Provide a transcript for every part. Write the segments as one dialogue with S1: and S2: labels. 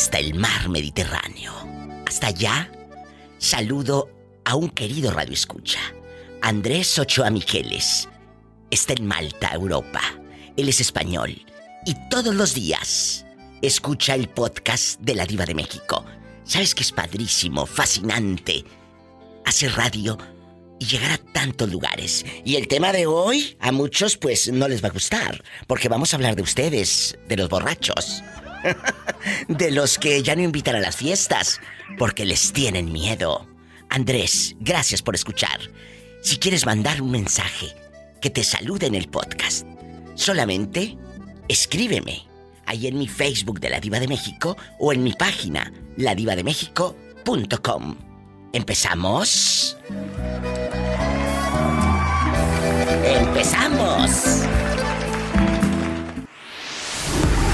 S1: hasta el mar Mediterráneo. Hasta allá, saludo a un querido radio escucha, Andrés Ochoa Miqueles. Está en Malta, Europa. Él es español y todos los días escucha el podcast de la Diva de México. ¿Sabes que es padrísimo, fascinante? Hace radio y llegar a tantos lugares. Y el tema de hoy a muchos pues no les va a gustar, porque vamos a hablar de ustedes, de los borrachos. De los que ya no invitan a las fiestas, porque les tienen miedo. Andrés, gracias por escuchar. Si quieres mandar un mensaje, que te salude en el podcast, solamente escríbeme ahí en mi Facebook de La Diva de México o en mi página ladivademéxico.com. ¿Empezamos? ¡Empezamos!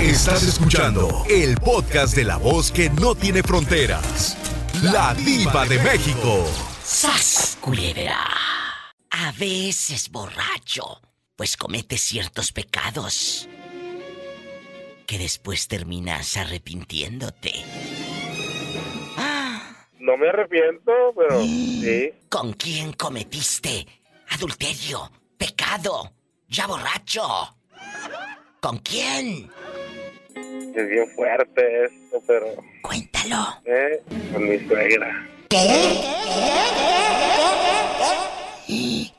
S2: Estás escuchando el podcast de la voz que no tiene fronteras. La Diva de México.
S1: ¡Sas, culebra! A veces borracho, pues comete ciertos pecados que después terminas arrepintiéndote.
S3: No me arrepiento, pero sí.
S1: ¿Con quién cometiste adulterio, pecado, ya borracho? ¿Con quién?
S3: Es bien fuerte esto, pero...
S1: Cuéntalo.
S3: ¿Eh? Con mi suegra.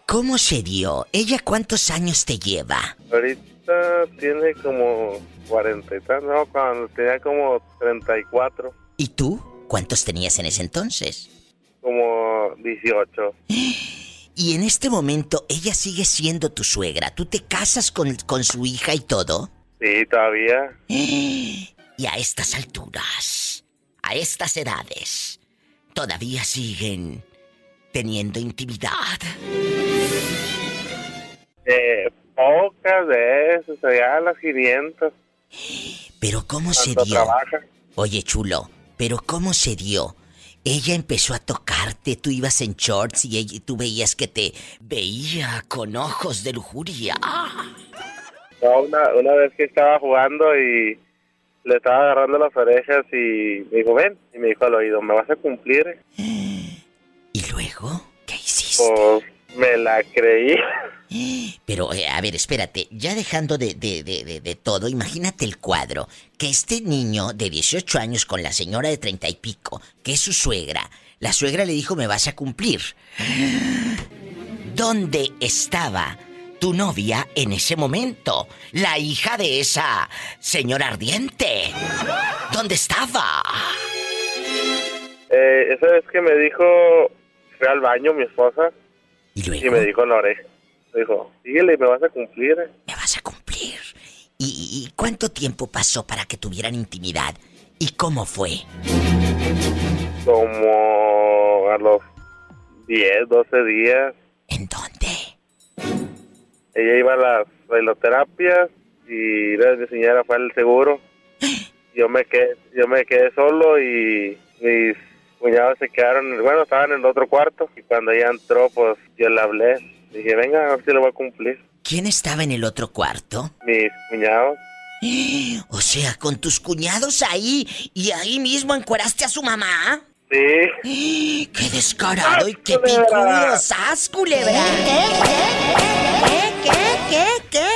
S1: ¿Cómo se dio? ¿Ella cuántos años te lleva?
S3: Ahorita tiene como 40 y tal, no, cuando tenía como 34.
S1: ¿Y tú? ¿Cuántos tenías en ese entonces?
S3: Como 18.
S1: Y en este momento ella sigue siendo tu suegra. ¿Tú te casas con, con su hija y todo?
S3: Sí, todavía.
S1: Y a estas alturas, a estas edades, todavía siguen teniendo intimidad.
S3: Eh, pocas de esas, ya las 500.
S1: Pero ¿cómo se dio?
S3: trabaja.
S1: Oye, chulo, pero ¿cómo se dio? Ella empezó a tocarte, tú ibas en shorts y ella- tú veías que te veía con ojos de lujuria.
S3: No, una, una vez que estaba jugando y le estaba agarrando las orejas y me dijo, ven, y me dijo al oído, ¿me vas a cumplir?
S1: ¿Y luego? ¿Qué hiciste?
S3: Pues me la creí.
S1: Pero, eh, a ver, espérate, ya dejando de, de, de, de- de todo, imagínate el cuadro, que este niño de 18 años con la señora de 30 y pico, que es su suegra, la suegra le dijo, me vas a cumplir. ¿Dónde estaba tu novia en ese momento? La hija de esa señora ardiente. ¿Dónde estaba?
S3: Eh, esa vez que me dijo, fue al baño mi esposa
S1: Y luego,
S3: y me dijo en la oreja, me dijo, síguele, me vas a cumplir.
S1: me vas a cumplir. ¿Y, y- y cuánto tiempo pasó para que tuvieran intimidad? ¿Y cómo fue?
S3: Como a los 10, 12 días. Ella iba a las bailoterapias y la señora fue al seguro. Yo me quedé, yo me quedé solo y mis cuñados se quedaron, bueno, estaban en el otro cuarto y cuando ella entró, pues yo le hablé. Dije, venga, a ver si lo voy a cumplir.
S1: ¿Quién estaba en el otro cuarto?
S3: Mis cuñados.
S1: O sea, con tus cuñados ahí y ahí mismo encueraste a su mamá.
S3: Sí,
S1: ¡Qué descarado y qué picudo! ¡Sas, culebra! ¿Qué? ¿Qué? ¿Qué? ¿Qué? ¿Qué?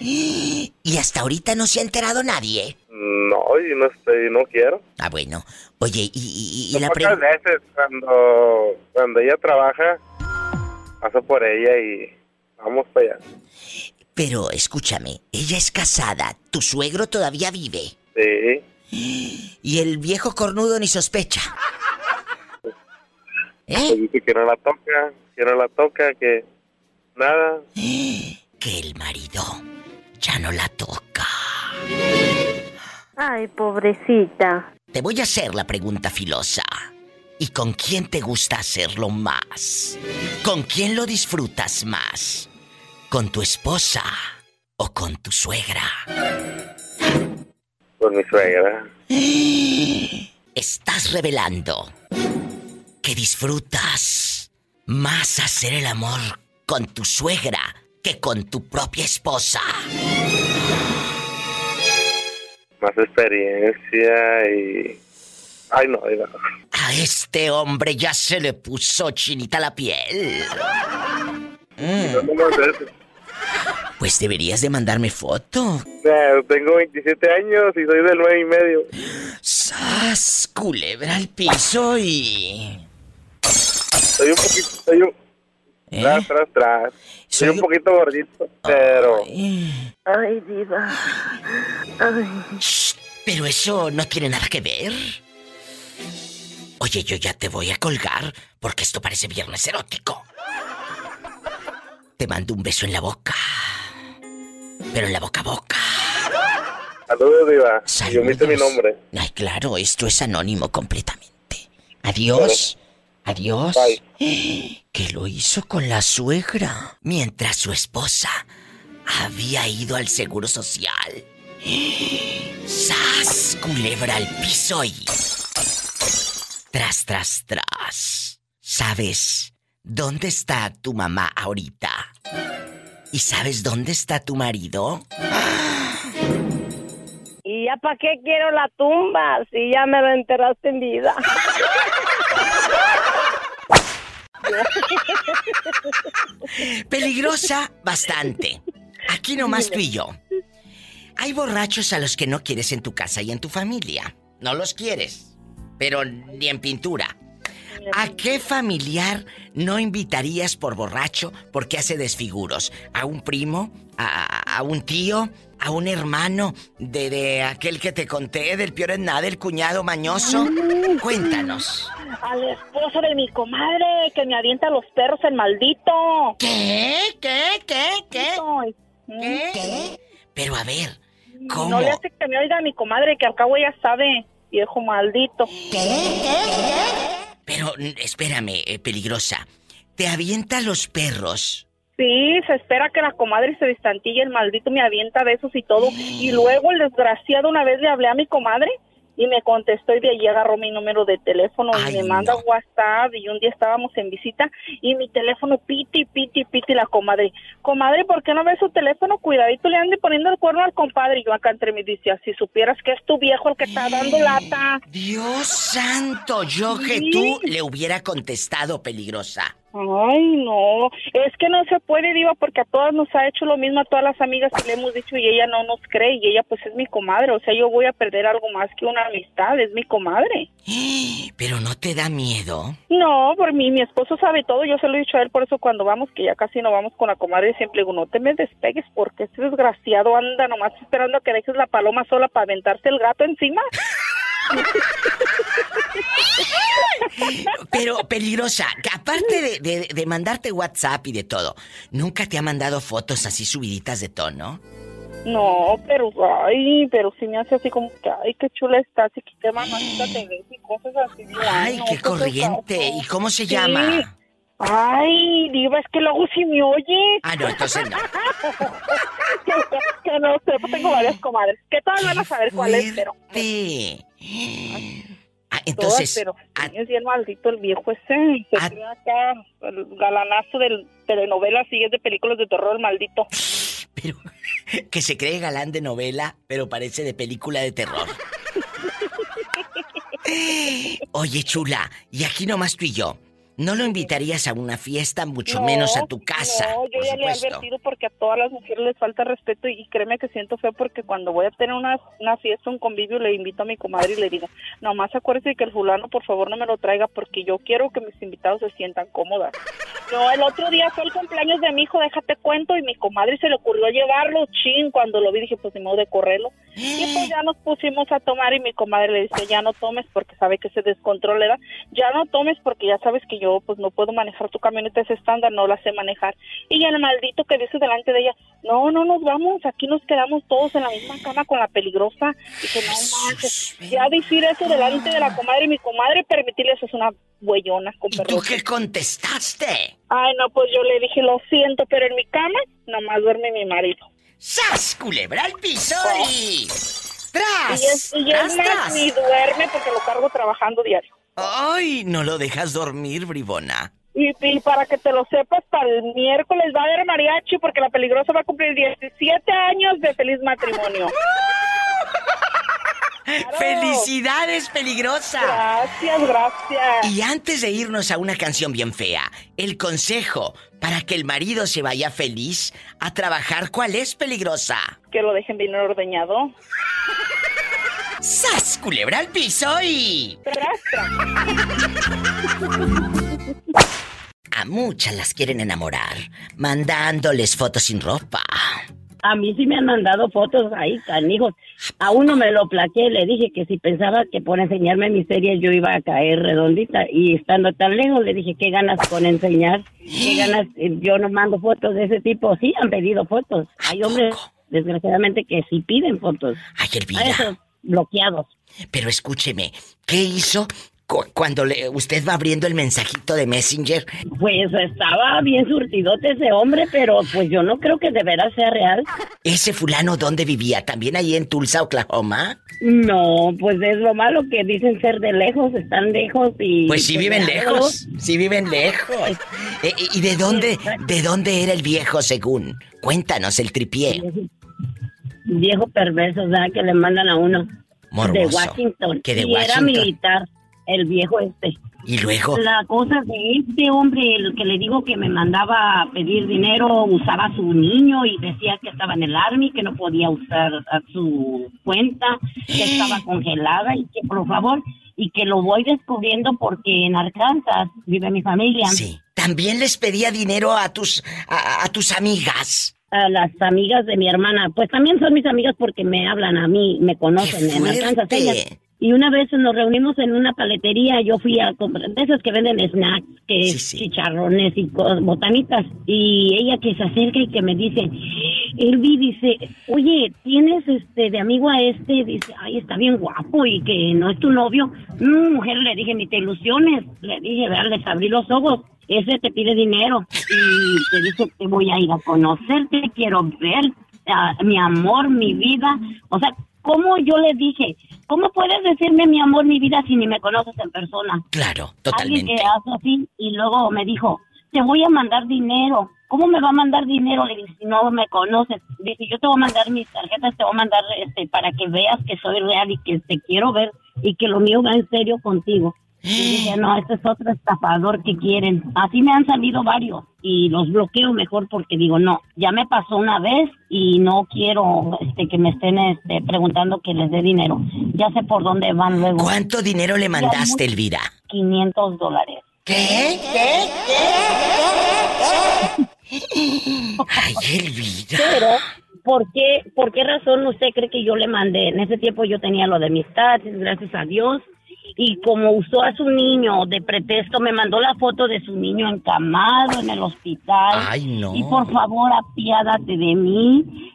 S1: ¿Qué? Y hasta ahorita no se ha enterado nadie.
S3: no, y no estoy, no quiero.
S1: Ah, bueno. Oye, y, y- y la
S3: Pocas
S1: pregunta...
S3: veces cuando, cuando ella trabaja, paso por ella y vamos para allá.
S1: Pero escúchame, ella es casada, tu suegro todavía vive.
S3: Sí,
S1: Y el viejo cornudo ni sospecha. ¿Eh?
S3: dice que no la toca, que no la toca, que nada.
S1: Que el marido ya no la toca.
S4: Ay, pobrecita.
S1: Te voy a hacer la pregunta filosa. ¿Y con quién te gusta hacerlo más? ¿Con quién lo disfrutas más? ¿Con tu esposa o con tu suegra?
S3: Con mi suegra.
S1: Estás revelando que disfrutas más hacer el amor con tu suegra que con tu propia esposa.
S3: más experiencia y... Ay, no, Diva.
S1: A este hombre ya se le puso chinita la piel. Pues deberías de mandarme foto.
S3: tengo 27 años y soy del 9 y medio.
S1: ¡Sas! Culebra al piso y...
S3: Soy un poquito... Soy un... ¿Eh? Tras, tras, tras. Soy, un poquito gordito, pero...
S4: Ay, diva. Ay.
S1: pero eso no tiene nada que ver. Oye, yo ya te voy a colgar porque esto parece viernes erótico. Te mando un beso en la boca. Pero en la boca a boca.
S3: Saludos, Diva. Yo omite mi nombre.
S1: Ay, claro, esto es anónimo completamente. Adiós. Adiós. Que lo hizo con la suegra. Mientras su esposa había ido al seguro social. ¡Sas! Culebra al piso y. Tras, tras, tras. ¿Sabes dónde está tu mamá ahorita? ¿Y sabes dónde está tu marido?
S4: ¿Y ya para qué quiero la tumba si ya me lo enterraste en vida?
S1: Peligrosa bastante. Aquí nomás tú y yo. Hay borrachos a los que no quieres en tu casa y en tu familia. No los quieres. Pero ni en pintura. ¿A qué familiar no invitarías por borracho porque hace desfiguros? ¿A un primo? ¿A, un tío? ¿A un hermano de, aquel que te conté, del peor en nada, el cuñado mañoso? Cuéntanos.
S4: Al esposo de mi comadre que me avienta los perros el maldito.
S1: ¿Qué? ¿Qué? ¿Qué? ¿Qué? ¿Qué? Pero a ver, ¿cómo?
S4: No le hace que me oiga a mi comadre que al cabo ella sabe, viejo maldito.
S1: ¿Qué? ¿Qué? Pero espérame, eh, peligrosa. ¿Te avienta los perros?
S4: Sí, se espera que la comadre se distantille, el maldito me avienta besos y todo. Y luego el desgraciado una vez le hablé a mi comadre y me contestó y de allí agarró mi número de teléfono y me manda WhatsApp y un día estábamos en visita y mi teléfono piti, piti, piti la comadre. Comadre, ¿por qué no ves su teléfono? Cuidadito le ande poniendo el cuerno al compadre. Y yo acá entre mí decía, si supieras que es tu viejo el que está dando lata.
S1: Dios santo, yo que tú le hubiera contestado peligrosa.
S4: Ay, no, es que no se puede, Diva, porque a todas nos ha hecho lo mismo, a todas las amigas que le hemos dicho y ella no nos cree y ella pues es mi comadre, o sea, yo voy a perder algo más que una amistad, es mi comadre.
S1: Pero no te da miedo.
S4: No, por mí, mi esposo sabe todo, yo se lo he dicho a él, por eso cuando vamos, que ya casi no vamos con la comadre, siempre digo, no te me despegues porque este desgraciado anda nomás esperando a que dejes la paloma sola para aventarse el gato encima.
S1: Pero peligrosa, que aparte de, mandarte WhatsApp y de todo, ¿nunca te ha mandado fotos así subiditas de tono?
S4: No, pero, ay, pero sí me hace así como que, ay, qué chula está, así que qué mamacita te y cosas así.
S1: Ay, qué corriente. ¿Y cómo se llama?
S4: Ay, diva, es que luego sí me oye.
S1: Ah, no, entonces no.
S4: que, no sé, pues tengo varias comadres. Que todas van a saber cuál es, pero...
S1: Ah, entonces...
S4: pero ah, es bien maldito el viejo ese. Se ah, acá el galanazo de telenovelas y es de películas de terror, el maldito.
S1: Pero que se cree galán de novela, pero parece de película de terror. Oye, chula, y aquí nomás tú y yo. No lo invitarías a una fiesta, mucho menos a tu casa.
S4: No, yo ya le he advertido porque a todas las mujeres les falta respeto y créeme que siento feo porque cuando voy a tener una, una fiesta, un convivio, le invito a mi comadre y le digo, nomás acuérdese que el fulano por favor no me lo traiga porque yo quiero que mis invitados se sientan cómodas. No, el otro día fue el cumpleaños de mi hijo, déjate cuento, y mi comadre se le ocurrió llevarlo, chin, cuando lo vi dije, pues ni modo de correrlo. Y pues ya nos pusimos a tomar y mi comadre le dice, ya no tomes porque sabe que se descontrola, ya no tomes porque ya sabes que yo pues no puedo manejar tu camioneta ese estándar, no la sé manejar. Y el maldito que dice delante de ella, no, no nos vamos, aquí nos quedamos todos en la misma cama con la peligrosa. Y que no manches, ya decir eso delante de la comadre y mi comadre permitirle eso es una huellona.
S1: Con ¿Y tú qué contestaste?
S4: Ay, no, pues yo le dije, lo siento, pero en mi cama nomás duerme mi marido.
S1: ¡Sas, culebra al piso y... ¡Tras!
S4: Y es, más, ni duerme porque lo cargo trabajando diario.
S1: Ay, no lo dejas dormir, bribona.
S4: Y, para que te lo sepas, para el miércoles va a haber mariachi porque la peligrosa va a cumplir 17 años de feliz matrimonio.
S1: ¡Felicidades, peligrosa!
S4: Gracias, gracias.
S1: Y antes de irnos a una canción bien fea, el consejo para que el marido se vaya feliz a trabajar, ¿cuál es, peligrosa?
S4: Que lo dejen bien ordeñado.
S1: ¡Sas! Culebra al piso y. A muchas las quieren enamorar, mandándoles fotos sin ropa.
S5: A mí sí me han mandado fotos ahí, canijos. A uno me lo plaqué, le dije que si pensaba que por enseñarme mis series yo iba a caer redondita. Y estando tan lejos le dije, ¿qué ganas con enseñar? ¿Qué ganas? Yo no mando fotos de ese tipo. Sí, han pedido fotos. Hay hombres, desgraciadamente, que sí piden fotos.
S1: Ay, Elvira.
S5: A esos bloqueados.
S1: Pero escúcheme, ¿qué hizo cuando le- usted va abriendo el mensajito de Messenger?
S5: Pues estaba bien surtidote ese hombre, pero pues yo no creo que de veras sea real.
S1: ¿Ese fulano dónde vivía? ¿También ahí en Tulsa, Oklahoma?
S5: No, pues es lo malo que dicen ser de lejos, están lejos y...
S1: Pues sí viven
S5: ya,
S1: lejos, sí viven lejos. Eh, eh, ¿Y de dónde, de dónde era el viejo según? Cuéntanos el tripié.
S5: Viejo perverso, ¿verdad? Que le mandan a uno.
S1: Morboso.
S5: De Washington.
S1: Que de
S5: y era militar, el viejo este.
S1: Y luego,
S5: La cosa de este hombre, el que le digo que me mandaba a pedir dinero, usaba a su niño y decía que estaba en el army, que no podía usar a su cuenta, que estaba congelada y que por favor, y que lo voy descubriendo porque en Arkansas vive mi familia.
S1: sí, también les pedía dinero a tus, a, a tus amigas.
S5: A las amigas de mi hermana, pues también son mis amigas porque me hablan a mí, me conocen
S1: ¡Qué
S5: en Arkansas. ellas. Y una vez nos reunimos en una paletería, yo fui a comprar, de esas que venden snacks, que
S1: Sí,
S5: es
S1: sí.
S5: chicharrones y botanitas. Y ella que se acerca y que me dice, Elvi dice, oye, ¿tienes este de amigo a este? Dice, ay, está bien guapo y que no es tu novio. "Mm, mujer, le dije, ni te ilusiones. Le dije, vean, les abrí los ojos. Ese te pide dinero y te dice, te voy a ir a conocerte, quiero ver ah, mi amor, mi vida. O sea, ¿cómo yo le dije? ¿Cómo puedes decirme mi amor, mi vida si ni me conoces en persona?
S1: Claro,
S5: Alguien
S1: totalmente.
S5: que hace así y luego me dijo, te voy a mandar dinero. ¿Cómo me va a mandar dinero? Le dije, si no me conoces. Dice, yo te voy a mandar mis tarjetas, te voy a mandar este para que veas que soy real y que te quiero ver y que lo mío va en serio contigo. Y dije, no, este es otro estafador que quieren. Así me han salido varios y los bloqueo mejor porque digo, no, ya me pasó una vez y no quiero este, que me estén este, preguntando que les dé dinero. Ya sé por dónde van luego.
S1: ¿Cuánto dinero le mandaste, Elvira?
S5: 500 dólares.
S1: ¿Qué? Ay, Elvira.
S5: Pero, ¿por qué, ¿por qué razón usted cree que yo le mandé? En ese tiempo yo tenía lo de mis taxis, gracias a Dios. Y como usó a su niño de pretexto, me mandó la foto de su niño encamado en el hospital.
S1: Ay, no.
S5: Y por favor, apiádate de mí.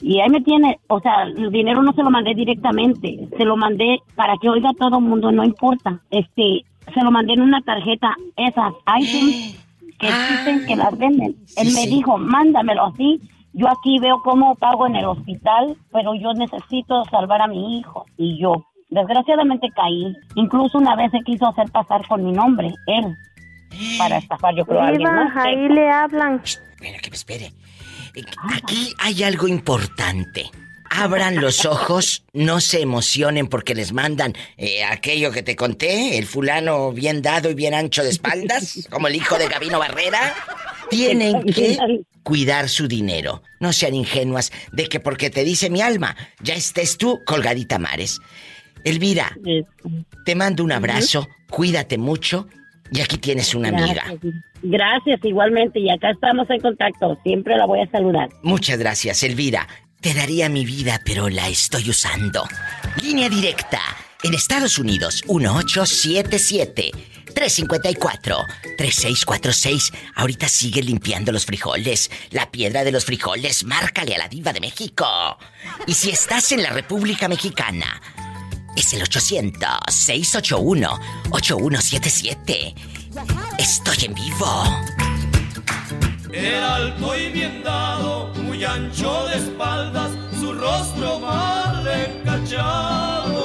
S5: Y ahí me tiene, o sea, el dinero no se lo mandé directamente, se lo mandé para que oiga todo el mundo, no importa. Este, se lo mandé en una tarjeta, esas items que existen, que las venden. Él me
S1: sí.
S5: dijo, mándamelo así. Yo aquí veo cómo pago en el hospital, pero yo necesito salvar a mi hijo. Y yo, desgraciadamente caí. Incluso una vez se quiso hacer pasar con mi nombre, él, para estafar, yo creo, a alguien más.
S6: ahí le hablan.
S1: Espera, que me espere. Aquí hay algo importante. Abran los ojos, no se emocionen porque les mandan eh, aquello que te conté, el fulano bien dado y bien ancho de espaldas, como el hijo de Gabino Barrera. Tienen que cuidar su dinero. No sean ingenuas de que porque te dice mi alma, ya estés tú colgadita mares. Elvira, te mando un abrazo, cuídate mucho y aquí tienes una amiga.
S5: Gracias. Gracias, igualmente. Y acá estamos en contacto. Siempre la voy a saludar.
S1: Muchas gracias, Elvira. Te daría mi vida, pero la estoy usando. Línea directa. En Estados Unidos, 1877-354-3646. Ahorita sigue limpiando los frijoles. La piedra de los frijoles, márcale a la diva de México. Y si estás en la República Mexicana, es el 800-681-8177. Estoy en vivo.
S7: Era alto y bien dado, muy ancho de espaldas, su rostro mal encachado.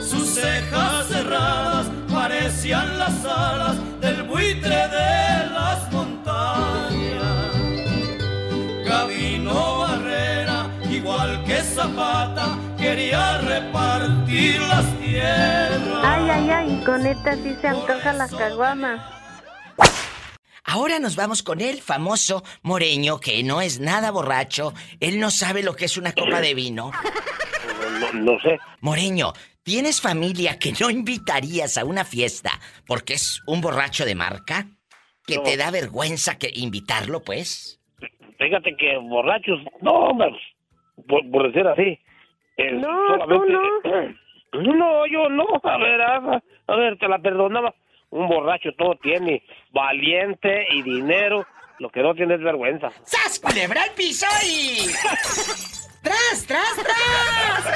S7: Sus cejas cerradas parecían las alas del buitre de las montañas. Gabino Barrera, igual que Zapata, quería repartir las tierras.
S6: Ay, ay, ay, con esta sí se antoja la caguama.
S1: Ahora nos vamos con el famoso Moreño, que no es nada borracho. Él no sabe lo que es una copa de vino.
S8: No, no sé.
S1: Moreño, ¿tienes familia que no invitarías a una fiesta porque es un borracho de marca? ¿Que
S8: No.
S1: te da vergüenza que invitarlo, pues?
S8: Fíjate que borrachos, no, hombre, por, por decir así. Eh,
S6: No,
S8: solamente- No, yo no, a ver, a, a ver, te la perdonaba. Un borracho todo tiene, valiente y dinero, lo que no tiene es vergüenza.
S1: ¡Sas, culebra al piso y... ¡Tras, tras, tras!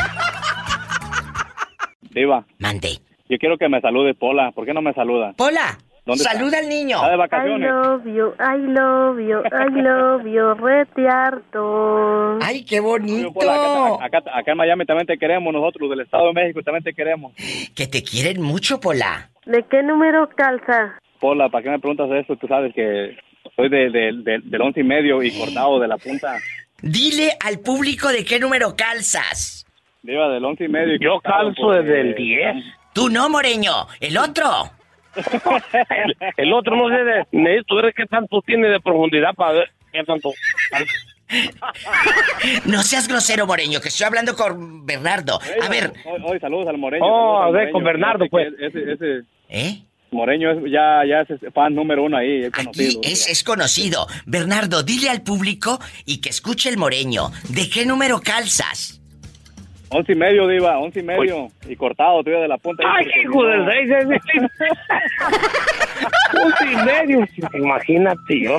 S9: Diva,
S1: Mande.
S9: yo quiero que me salude Pola. ¿Por qué no me saluda?
S1: Pola,
S9: ¿Dónde está?
S1: saluda al niño.
S9: Está de
S6: I
S9: vacaciones.
S6: love you, I love you, I love you, rete harto.
S1: ¡Ay, qué bonito!
S9: Pola, acá, acá- acá en Miami también te queremos, nosotros del Estado de México también te queremos.
S1: Que te quieren mucho, Pola.
S6: ¿De qué número calza?
S9: Pola, ¿para qué me preguntas eso? Tú sabes que soy de, de- de- del once y medio y cortado de la punta.
S1: Dile al público de qué número calzas.
S9: Diva, del once y medio y
S8: Yo calzo desde el 10.
S1: Tú no, Moreño, el otro.
S8: El, el otro no sé, de, necesito ver qué tanto tiene de profundidad para ver qué tanto.
S1: No seas grosero, Moreño, que estoy hablando con Bernardo. A ver,
S9: Hoy, hoy saludos al Moreño.
S8: Oh, a ver, con Bernardo, pues.
S9: Ese, ese
S1: ¿eh?
S9: Moreño es, ya, ya es fan número uno ahí, es
S1: Aquí
S9: conocido.
S1: es, es conocido. Bernardo, dile al público y que escuche el Moreño. ¿De qué número calzas?
S9: Once y medio, Diva, once y medio. Y cortado, todavía de la punta.
S8: ¡Ay, hijo del seis! Once y medio. Imagínate yo.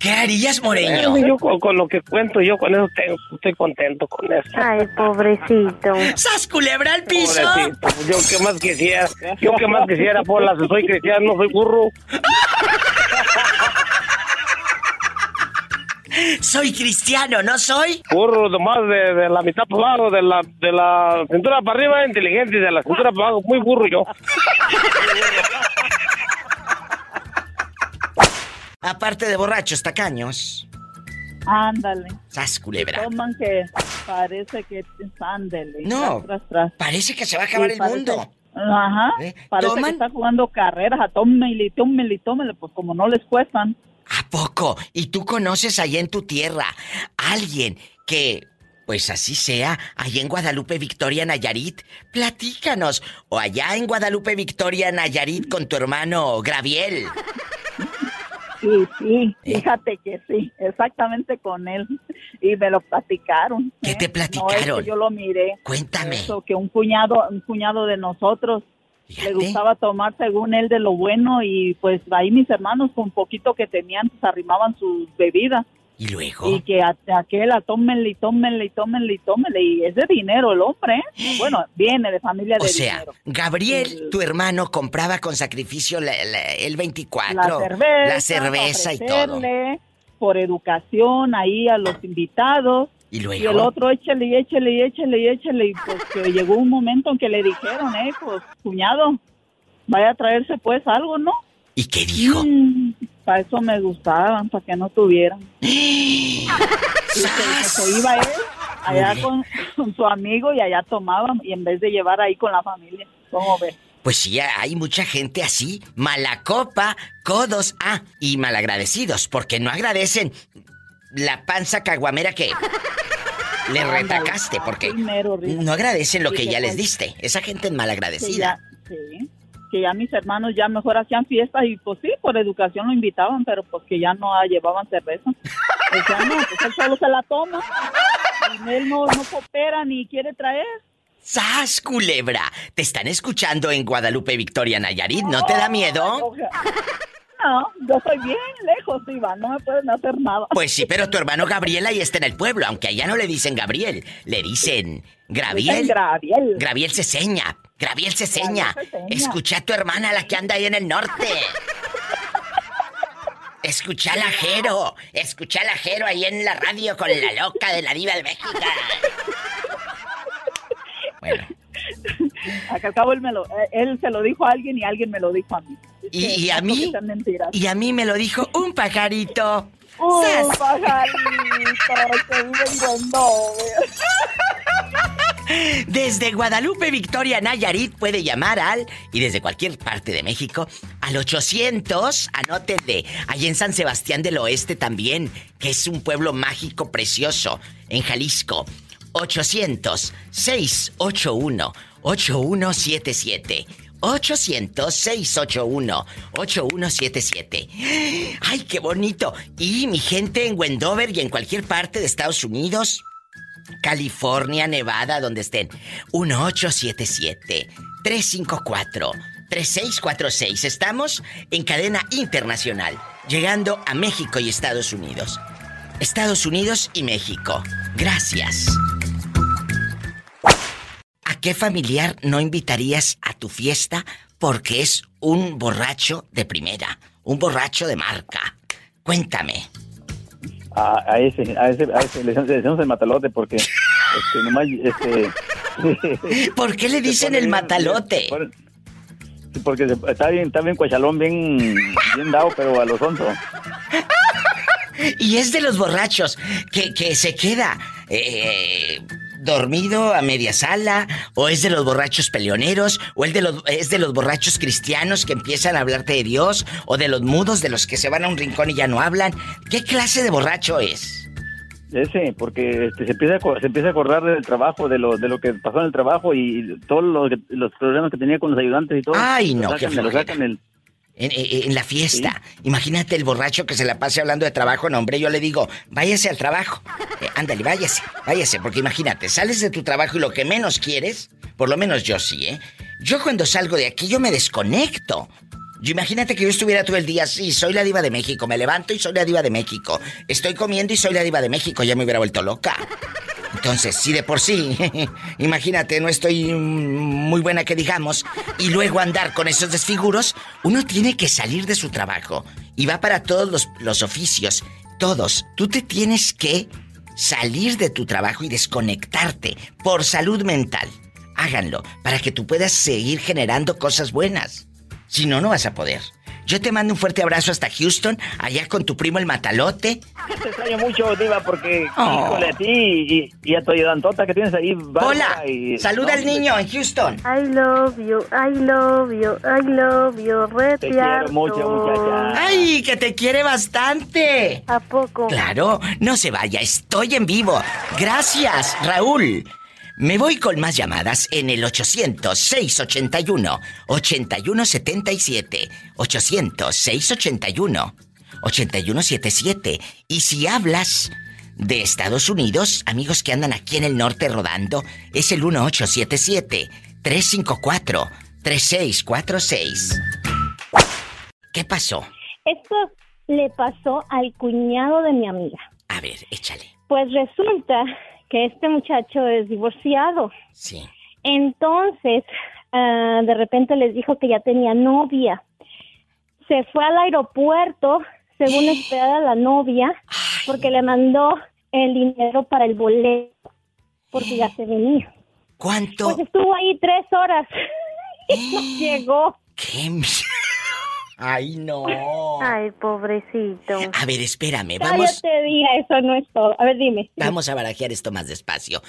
S1: ¿Qué harías, Moreño?
S8: Yo con, con lo que cuento, yo con eso tengo- estoy contento con eso.
S6: Ay, pobrecito.
S1: ¡Sas culebra al piso!
S8: Pobrecito, yo qué más quisiera, yo qué más quisiera, por las soy cristiano, soy burro.
S1: Soy cristiano, ¿no soy?
S8: Burro nomás de, de la mitad para abajo, de la, de la cintura para arriba inteligente y de la cintura para abajo muy burro yo.
S1: Aparte de borrachos, tacaños.
S10: Ándale.
S1: ¡Sas culebra!
S10: Toman que parece que ándale.
S1: No.
S10: Tras, tras, tras.
S1: Parece que se va a acabar
S10: Sí,
S1: el
S10: parece-
S1: mundo.
S10: Ajá.
S1: ¿Eh?
S10: Parece
S1: ¿Toman?
S10: que está jugando carreras a tómele, tómele, tómele, pues como no les cuestan.
S1: ¿A poco? ¿Y tú conoces allá en tu tierra a alguien que, pues así sea, allá en Guadalupe, Victoria, Nayarit? Platícanos. O allá en Guadalupe, Victoria, Nayarit con tu hermano Graviel.
S10: Sí, sí,
S1: ¿Eh?
S10: fíjate que sí, exactamente con él. Y me lo platicaron.
S1: ¿Qué
S10: ¿eh?
S1: te
S10: No,
S1: platicaron?
S10: es que yo lo miré.
S1: Cuéntame.
S10: Eso, que un cuñado, un cuñado de nosotros
S1: Fíjate.
S10: le gustaba tomar según él de lo bueno y pues ahí mis hermanos con poquito que tenían pues arrimaban sus bebidas
S1: ¿Y luego?
S10: y que a, aquel a tómenle y tómenle y tómenle y tómenle y es de dinero el hombre, ¿eh? bueno, viene de familia de
S1: O sea,
S10: dinero.
S1: Gabriel,
S10: El-
S1: tu hermano, compraba con sacrificio la- la- el 24.
S10: La cerveza,
S1: La cerveza y todo.
S10: por educación ahí a los invitados
S1: Y
S10: y el
S1: luego.
S10: otro échele y échele y échele y échele y pues que llegó un momento en que le dijeron, eh, pues cuñado, vaya a traerse pues algo, ¿no?
S1: ¿Y qué dijo?
S10: para eso me gustaban, para que no tuvieran. Y se, se iba él allá con, con su amigo y allá tomaban y en vez de llevar ahí con la familia, ¿cómo ves?
S1: Pues sí, hay mucha gente así, mala copa, codos, ah, y malagradecidos, porque no agradecen la panza caguamera que le retacaste, porque
S10: mero, Rita.
S1: no agradecen lo que ya les diste. Esa gente es malagradecida.
S10: sí, que ya mis hermanos ya mejor hacían fiestas y pues sí, por educación lo invitaban, pero pues que ya no ah, llevaban cerveza. O sea, no, pues él solo se la toma. Y él no, no coopera ni quiere traer.
S1: ¡Sas, culebra! Te están escuchando en Guadalupe, Victoria, Nayarit. ¿No te da miedo?
S10: No, yo soy bien lejos, Iván, no me pueden hacer nada.
S1: Pues sí, pero tu hermano Gabriel ahí está en el pueblo, aunque allá no le dicen Gabriel, le dicen Graviel.
S10: Dicen Graviel.
S1: Graviel Ceseña. Graviel Ceseña.
S10: Graviel Ceseña.
S1: Escucha a tu hermana, la que anda ahí en el norte. Escucha al ajero. Escucha al ajero ahí en la radio con la loca de la diva de México. Bueno,
S10: Acá al cabo él, me lo, eh, él se lo dijo a alguien y alguien me lo dijo a mí.
S1: ¿Y- a mí? y a mí me lo dijo un pajarito.
S10: ¡Un
S1: ¡Sas!
S10: pajarito que vive en Gondove!
S1: Desde Guadalupe, Victoria, Nayarit puede llamar al, y desde cualquier parte de México, al 800, anótenle, allí en San Sebastián del Oeste también, que es un pueblo mágico precioso, en Jalisco. 800-681-8177. 800-681-8177. ¡Ay, qué bonito! Y mi gente en Wendover y en cualquier parte de Estados Unidos, California, Nevada, donde estén. 1877-354-3646. Estamos en cadena internacional, llegando a México y Estados Unidos. Estados Unidos y México. Gracias. ¿A qué familiar no invitarías a tu fiesta porque es un borracho de primera? Un borracho de marca. Cuéntame.
S11: A, a ese, a ese, a ese, le decimos el matalote porque, este, nomás, este...
S1: ¿Por qué le dicen el matalote?
S11: Porque está bien, está bien cuachalón, bien, bien dado, pero a los onzo.
S1: Y es de los borrachos que, que se queda eh, dormido a media sala, o es de los borrachos peleoneros, o el de los, es de los borrachos cristianos que empiezan a hablarte de Dios, o de los mudos de los que se van a un rincón y ya no hablan. ¿Qué clase de borracho es?
S11: Ese, porque este, se, empieza a, se empieza a acordar del trabajo, de lo, de lo que pasó en el trabajo y todos los, los problemas que tenía con los ayudantes y todo.
S1: Ay,
S11: Lo
S1: no, qué
S11: sacan, lo
S1: flojera.
S11: sacan el,
S1: En, en- en la fiesta. Imagínate el borracho que se la pase hablando de trabajo. No, hombre, yo le digo, váyase al trabajo. Eh, ándale, váyase, váyase. Porque imagínate, sales de tu trabajo y lo que menos quieres, por lo menos yo sí, ¿eh? Yo cuando salgo de aquí, yo me desconecto. Yo imagínate que yo estuviera todo el día así, soy la diva de México, me levanto y soy la diva de México. Estoy comiendo y soy la diva de México, ya me hubiera vuelto loca. Entonces, si de por sí, imagínate, no estoy muy buena que digamos, y luego andar con esos desfiguros, uno tiene que salir de su trabajo. Y va para todos los, los oficios, todos. Tú te tienes que salir de tu trabajo y desconectarte por salud mental. Háganlo, para que tú puedas seguir generando cosas buenas. Si no, no vas a poder. Yo te mando un fuerte abrazo hasta Houston, allá con tu primo el Matalote.
S11: Te extraño mucho, Diva, porque,
S1: Oh.
S11: híjole, a ti y, y a tu ayudantota que tienes ahí.
S1: Hola,
S11: y-
S1: saluda
S11: no,
S1: al niño en Houston.
S6: I love you, I love you, I love you, re
S11: Te quiero mucho, muchacha.
S1: ¡Ay, que te quiere bastante!
S6: ¿A poco?
S1: Claro, no se vaya, estoy en vivo. Gracias, Raúl. Me voy con más llamadas en el 800-681-8177. 800-681-8177. Y si hablas de Estados Unidos, amigos que andan aquí en el norte rodando, es el 1877-354-3646. ¿Qué pasó?
S12: Esto le pasó al cuñado de mi amiga.
S1: A ver, échale.
S12: Pues resulta que este muchacho es divorciado.
S1: Sí.
S12: Entonces, ah, de repente les dijo que ya tenía novia. Se fue al aeropuerto, según esperar a la novia, porque le mandó el dinero para el boleto, porque ya se venía.
S1: ¿Cuánto?
S12: Pues estuvo ahí tres horas y no llegó.
S1: ¿Qué? Ay, no.
S6: Ay, pobrecito.
S1: A ver, espérame, vamos,
S12: Cállate, diga, eso no es todo. A ver, dime.
S1: vamos a barajear esto más despacio.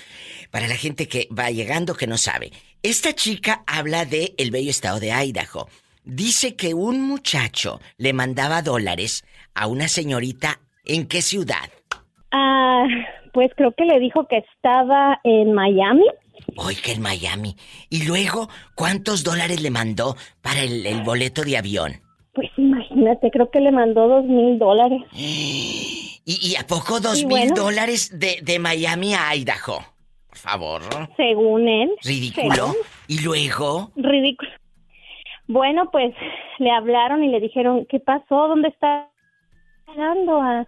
S1: Para la gente que va llegando que no sabe. Esta chica habla de el bello estado de Idaho. Dice que un muchacho le mandaba dólares a una señorita en qué ciudad.
S12: Ah, pues creo que le dijo que estaba en Miami.
S1: Hoy que en Miami. Y luego, ¿cuántos dólares le mandó para el, el boleto de avión?
S12: Pues imagínate, creo que le mandó dos mil dólares.
S1: ¿Y, a poco dos mil dólares de, de Miami a Idaho? Por favor.
S12: Según él.
S1: Ridículo.
S12: según-
S1: Y luego.
S12: Ridículo. Bueno, pues le hablaron y le dijeron, ¿qué pasó? ¿Dónde está llegando a,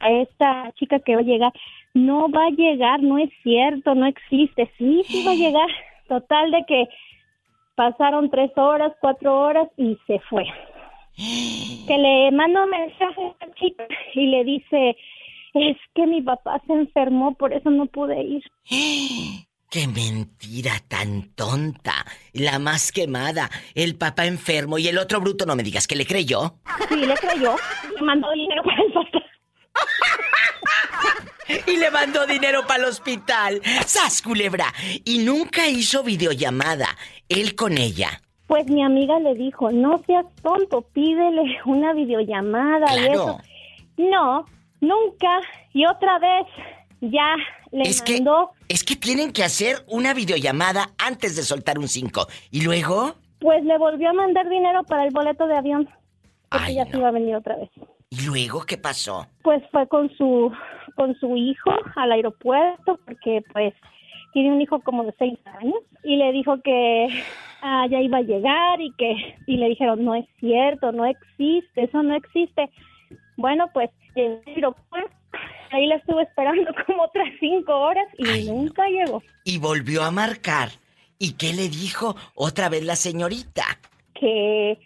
S12: a esta chica que va a llegar? No va a llegar, no es cierto, no existe. Sí, sí va a llegar. Total de que pasaron tres horas, cuatro horas y se fue. Que le manda un mensaje a esta chica y le dice, es que mi papá se enfermó, por eso no pude ir.
S1: ¡Qué mentira tan tonta! La más quemada. El papá enfermo y el otro bruto, no me digas que le creyó.
S12: Sí, le creyó. Le mandó dinero para el papá.
S1: y le mandó dinero para el hospital. ¡Sas, culebra! Y nunca hizo videollamada, él con ella.
S12: Pues mi amiga le dijo, no seas tonto, pídele una videollamada y eso. No, nunca. Y otra vez ya le
S1: es
S12: mandó.
S1: Que, es que tienen que hacer una videollamada antes de soltar un 5. ¿Y luego?
S12: Pues le volvió a mandar dinero para el boleto de avión. Porque ya se iba a venir otra vez.
S1: ¿Y luego qué pasó?
S12: Pues fue con su con su hijo al aeropuerto porque pues tiene un hijo como de seis años y le dijo que ah, ya iba a llegar y que y le dijeron no es cierto, no existe, eso no existe. Bueno, pues llegó al aeropuerto, ahí la estuve esperando como otras cinco horas y nunca llegó.
S1: Y volvió a marcar. ¿Y qué le dijo otra vez la señorita?
S12: Que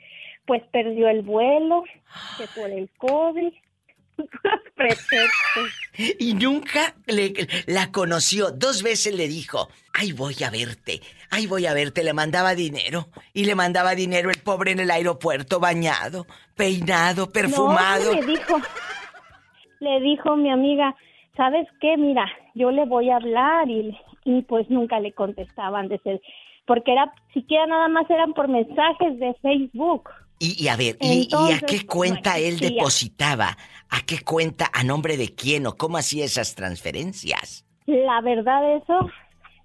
S12: pues perdió el vuelo, que por el COVID.
S1: Y nunca le, la conoció. Dos veces le dijo, ay voy a verte, ay voy a verte. Le mandaba dinero. Y le mandaba dinero el pobre en el aeropuerto, bañado, peinado, perfumado.
S12: No, le dijo, le dijo mi amiga, ¿sabes qué? Mira, yo le voy a hablar y, y pues nunca le contestaban desde porque era siquiera nada más eran por mensajes de Facebook.
S1: Y, a ver, y, a qué cuenta él depositaba? ¿A qué cuenta? ¿A nombre de quién o cómo hacía esas transferencias?
S12: La verdad eso,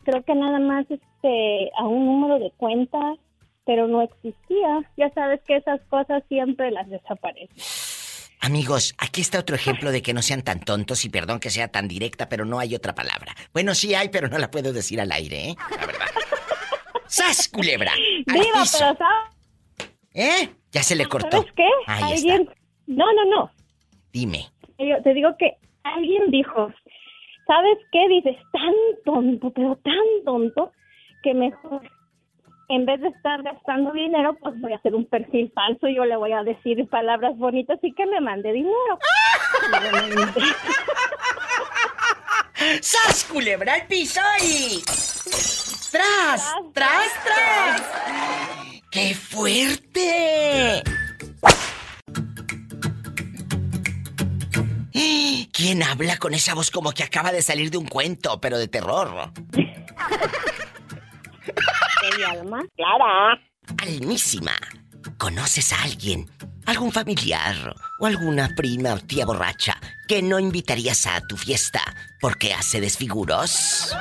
S12: creo que nada más este a un número de cuentas, pero no existía. Ya sabes que esas cosas siempre las desaparecen.
S1: Amigos, aquí está otro ejemplo de que no sean tan tontos y perdón que sea tan directa, pero no hay otra palabra. Bueno, sí hay, pero no la puedo decir al aire, ¿eh? La verdad. ¡Sas, culebra!
S12: Viva, pero
S1: ¿Eh? Ya se le cortó.
S12: ¿Sabes qué?
S1: Ahí
S12: alguien...
S1: Está.
S12: No, no, no.
S1: Dime.
S12: Yo te digo que alguien dijo, ¿sabes qué? Dices, tan tonto, pero tan tonto, que mejor, en vez de estar gastando dinero, pues voy a hacer un perfil falso y yo le voy a decir palabras bonitas y que me mande dinero.
S1: ¡Sas, culebra al piso y... ¡Tras! ¡Tras, tras! ¡Qué fuerte! ¿Quién habla con esa voz como que acaba de salir de un cuento, pero de terror?
S12: mi alma? Clara.
S1: Almísima. ¿Conoces a alguien, algún familiar o alguna prima o tía borracha que no invitarías a tu fiesta porque hace desfiguros?